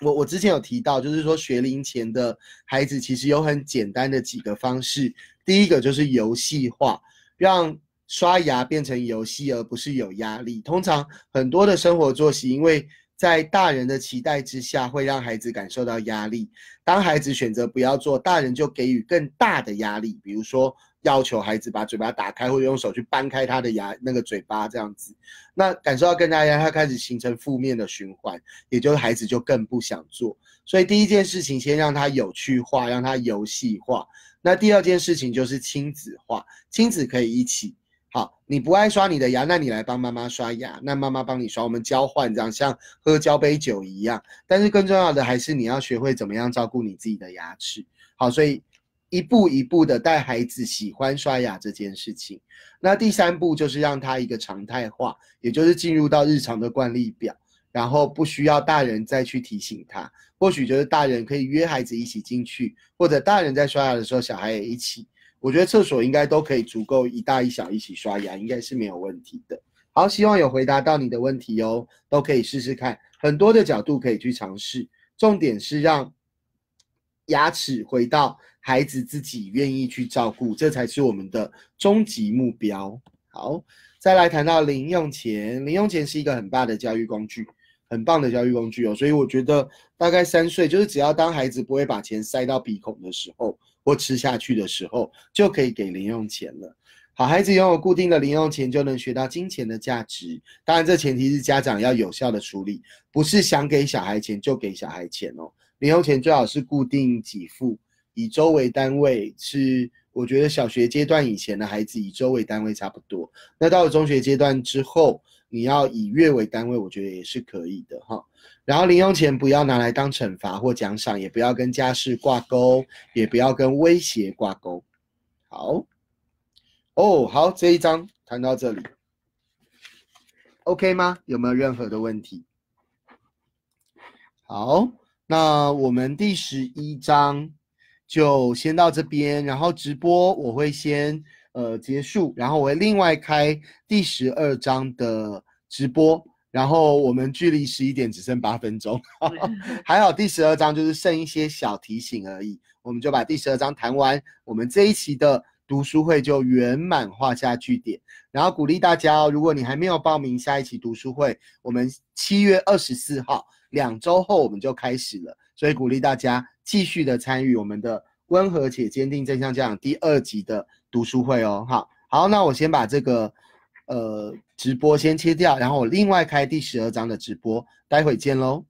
[SPEAKER 1] 我我之前有提到，就是说学龄前的孩子其实有很简单的几个方式。第一个就是游戏化，让。刷牙变成游戏，而不是有压力。通常很多的生活作息，因为在大人的期待之下，会让孩子感受到压力。当孩子选择不要做，大人就给予更大的压力，比如说要求孩子把嘴巴打开，或者用手去掰开他的牙那个嘴巴这样子。那感受到更大压力，他开始形成负面的循环，也就是孩子就更不想做。所以第一件事情，先让他有趣化，让他游戏化。那第二件事情就是亲子化，亲子可以一起。好，你不爱刷你的牙，那你来帮妈妈刷牙，那妈妈帮你刷，我们交换这样，像喝交杯酒一样。但是更重要的还是你要学会怎么样照顾你自己的牙齿。好，所以一步一步的带孩子喜欢刷牙这件事情。那第三步就是让他一个常态化，也就是进入到日常的惯例表，然后不需要大人再去提醒他。或许就是大人可以约孩子一起进去，或者大人在刷牙的时候，小孩也一起。我觉得厕所应该都可以足够一大一小一起刷牙，应该是没有问题的。好，希望有回答到你的问题哦，都可以试试看，很多的角度可以去尝试。重点是让牙齿回到孩子自己愿意去照顾，这才是我们的终极目标。好，再来谈到零用钱，零用钱是一个很棒的教育工具，很棒的教育工具哦。所以我觉得大概三岁，就是只要当孩子不会把钱塞到鼻孔的时候。或吃下去的时候，就可以给零用钱了。好孩子拥有固定的零用钱，就能学到金钱的价值。当然，这前提是家长要有效的处理，不是想给小孩钱就给小孩钱哦。零用钱最好是固定给付，以周为单位。是我觉得小学阶段以前的孩子以周为单位差不多。那到了中学阶段之后，你要以月为单位，我觉得也是可以的哈。然后零用钱不要拿来当惩罚或奖赏，也不要跟家事挂钩，也不要跟威胁挂钩。好，哦，好，这一章谈到这里，OK 吗？有没有任何的问题？好，那我们第十一章就先到这边，然后直播我会先呃结束，然后我会另外开第十二章的直播。然后我们距离十一点只剩八分钟，*laughs* 还好第十二章就是剩一些小提醒而已，我们就把第十二章谈完，我们这一期的读书会就圆满画下句点。然后鼓励大家哦，如果你还没有报名下一期读书会，我们七月二十四号两周后我们就开始了，所以鼓励大家继续的参与我们的温和且坚定正向教养第二集的读书会哦。好，好，那我先把这个。呃，直播先切掉，然后我另外开第十二章的直播，待会见喽。